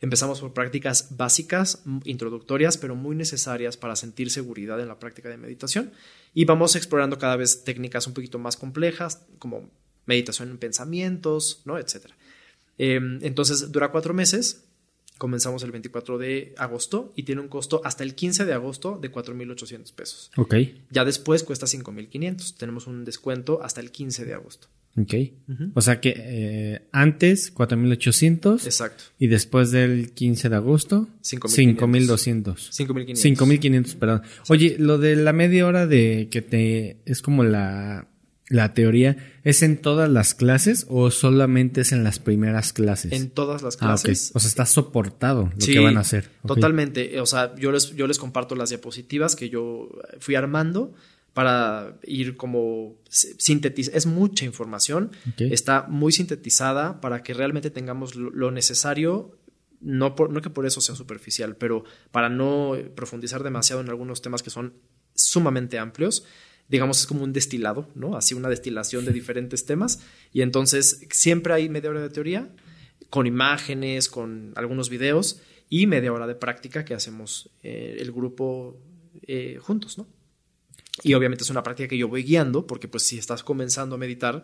Empezamos por prácticas básicas, introductorias, pero muy necesarias para sentir seguridad en la práctica de meditación. Y vamos explorando cada vez técnicas un poquito más complejas, como meditación en pensamientos, ¿no? Etcétera. Eh, entonces dura cuatro meses. Comenzamos el 24 de agosto y tiene un costo hasta el 15 de agosto de 4.800 pesos. Ok, Ya después cuesta 5.500. Tenemos un descuento hasta el 15 de agosto. ok. O sea que eh, antes 4800 Exacto. y después del 15 de agosto 5200. 5200. 5.500. 5500, perdón. Oye, lo de la media hora de que te es como la la teoría es en todas las clases o solamente es en las primeras clases? En todas las ah, clases. O sea, está soportado lo Sí, que van a hacer. Ok. Totalmente. O sea, yo les, yo les comparto las diapositivas que yo fui armando para ir como sintetizar. Es mucha información. Está muy sintetizada para que realmente tengamos lo, lo necesario. No, por, no que por eso sea superficial, pero para no profundizar demasiado en algunos temas que son sumamente amplios. Digamos, es como un destilado, ¿no? Así una destilación de diferentes temas. Y entonces siempre hay media hora de teoría con imágenes, con algunos videos y media hora de práctica que hacemos eh, el grupo eh, juntos, ¿no? Y obviamente es una práctica que yo voy guiando, porque pues si estás comenzando a meditar,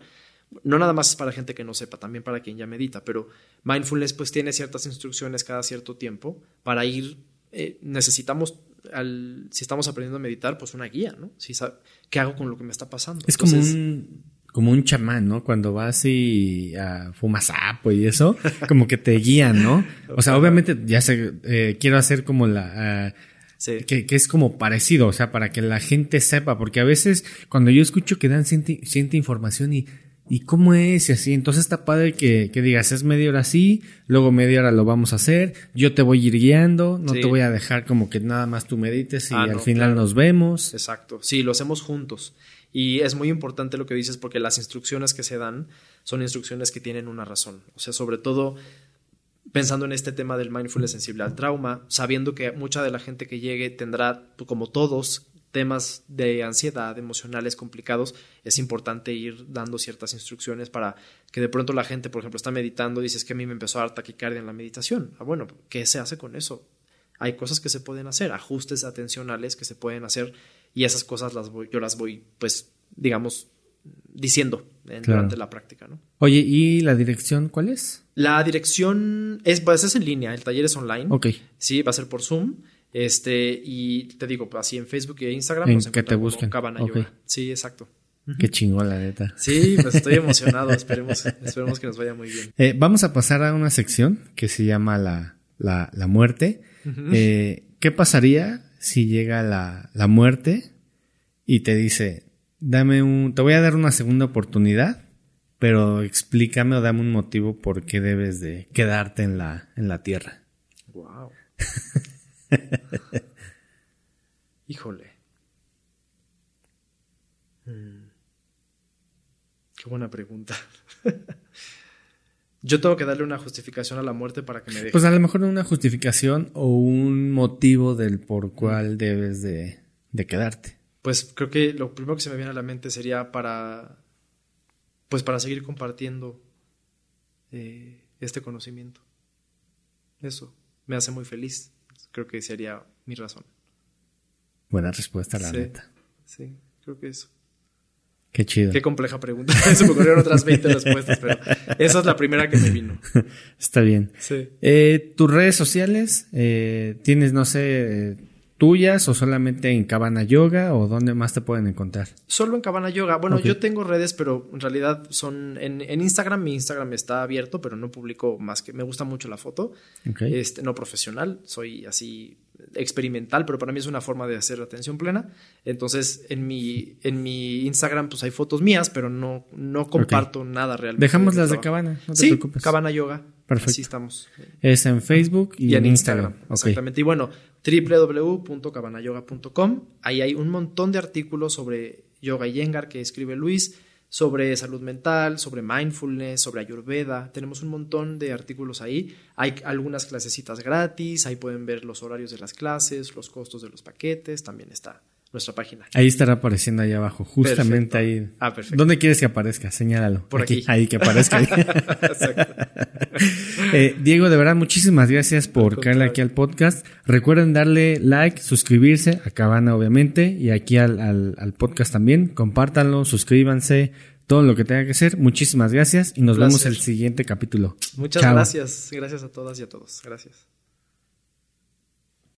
no nada más es para gente que no sepa, también para quien ya medita, pero mindfulness pues tiene ciertas instrucciones cada cierto tiempo para ir, eh, necesitamos al, si estamos aprendiendo a meditar, pues una guía, ¿no? Si sab- ¿Qué hago con lo que me está pasando? Es como un como un chamán, ¿no? Cuando vas y ah, fumas sapo y eso, *laughs* como que te guían, ¿no? O sea, obviamente ya sé, eh, quiero hacer como la... ah, sí. que, que es como parecido, o sea, para que la gente sepa, porque a veces cuando yo escucho que dan cierta información y, y cómo es y así, entonces está padre que, que digas, es media hora así, luego media hora lo vamos a hacer, yo te voy a ir guiando, no Sí. te voy a dejar como que nada más tú medites y Ah, al no, final claro. nos vemos. Exacto. Sí, lo hacemos juntos. Y es muy importante lo que dices porque las instrucciones que se dan son instrucciones que tienen una razón. O sea, sobre todo pensando en este tema del mindfulness sensible al trauma, sabiendo que mucha de la gente que llegue tendrá, como todos, temas de ansiedad, emocionales complicados, es importante ir dando ciertas instrucciones para que de pronto la gente, por ejemplo, está meditando y dice es que a mí me empezó a dar taquicardia en la meditación. Ah, bueno, ¿qué se hace con eso? Hay cosas que se pueden hacer, ajustes atencionales que se pueden hacer y esas cosas las voy, yo las voy, pues, digamos, diciendo en- Claro. durante la práctica, ¿no? Oye, ¿y la dirección cuál es? La dirección es, pues, es en línea, el taller es online. Ok. Sí, va a ser por Zoom. Este, y te digo, pues, así en Facebook e Instagram En nos que te busquen. Cabana. Yoga. Sí, exacto. Qué chingón, la neta. Sí, pues estoy emocionado. esperemos, *laughs* esperemos que nos vaya muy bien. Eh, vamos a pasar a una sección que se llama la, la, la muerte. Eh, ¿Qué pasaría si llega la, la muerte y te dice, dame un, te voy a dar una segunda oportunidad, pero explícame o dame un motivo por qué debes de quedarte en la, en la tierra? Wow. *laughs* Híjole. Mm. Qué buena pregunta. *laughs* Yo tengo que darle una justificación a la muerte para que me deje. Pues a lo mejor una justificación o un motivo del por cual debes de, de quedarte. Pues creo que lo primero que se me viene a la mente sería para, pues para seguir compartiendo eh, este conocimiento. Eso me hace muy feliz. Creo que sería mi razón. Buena respuesta, la Sí. neta. Sí, creo que eso. Qué chido. Qué compleja pregunta. *laughs* Se me ocurrieron otras 20 respuestas, pero esa es la primera que me vino. *laughs* Está bien. Sí. Eh, ¿Tus redes sociales eh, tienes, no sé, eh, tuyas o solamente en Cabana Yoga o dónde más te pueden encontrar? Solo en Cabana Yoga. Bueno, yo tengo redes, pero en realidad son en, en Instagram. Mi Instagram está abierto, pero no publico más que me gusta mucho la foto. Este, no profesional, soy así experimental, pero para mí es una forma de hacer atención plena. Entonces, en mi, en mi Instagram, pues hay fotos mías, pero no, no comparto nada realmente. Dejamos mi las de. Cabana, no te sí, preocupes. Cabana Yoga. Perfecto. Así estamos. Es en Facebook y, Y, en Instagram. Exactamente. Y bueno, www.cabanayoga.com. Ahí hay un montón de artículos sobre yoga y yengar que escribe Luis, sobre salud mental, sobre mindfulness, sobre ayurveda. Tenemos un montón de artículos ahí. Hay algunas clasecitas gratis. Ahí pueden ver los horarios de las clases, los costos de los paquetes. También está nuestra página. Ahí estará apareciendo ahí abajo, justamente Perfecto. ahí. Ah, perfecto. ¿Dónde quieres que aparezca? Señálalo. Por aquí. Ahí, que aparezca. ahí. *laughs* *laughs* Eh, Diego, de verdad, muchísimas gracias por caerle aquí al podcast. Recuerden darle like, suscribirse a Cabana, obviamente, y aquí al, al- al podcast también. Compártanlo, suscríbanse, todo lo que tenga que hacer. Muchísimas gracias y nos vemos el siguiente capítulo. Muchas Chao. gracias. Gracias a todas y a todos. Gracias.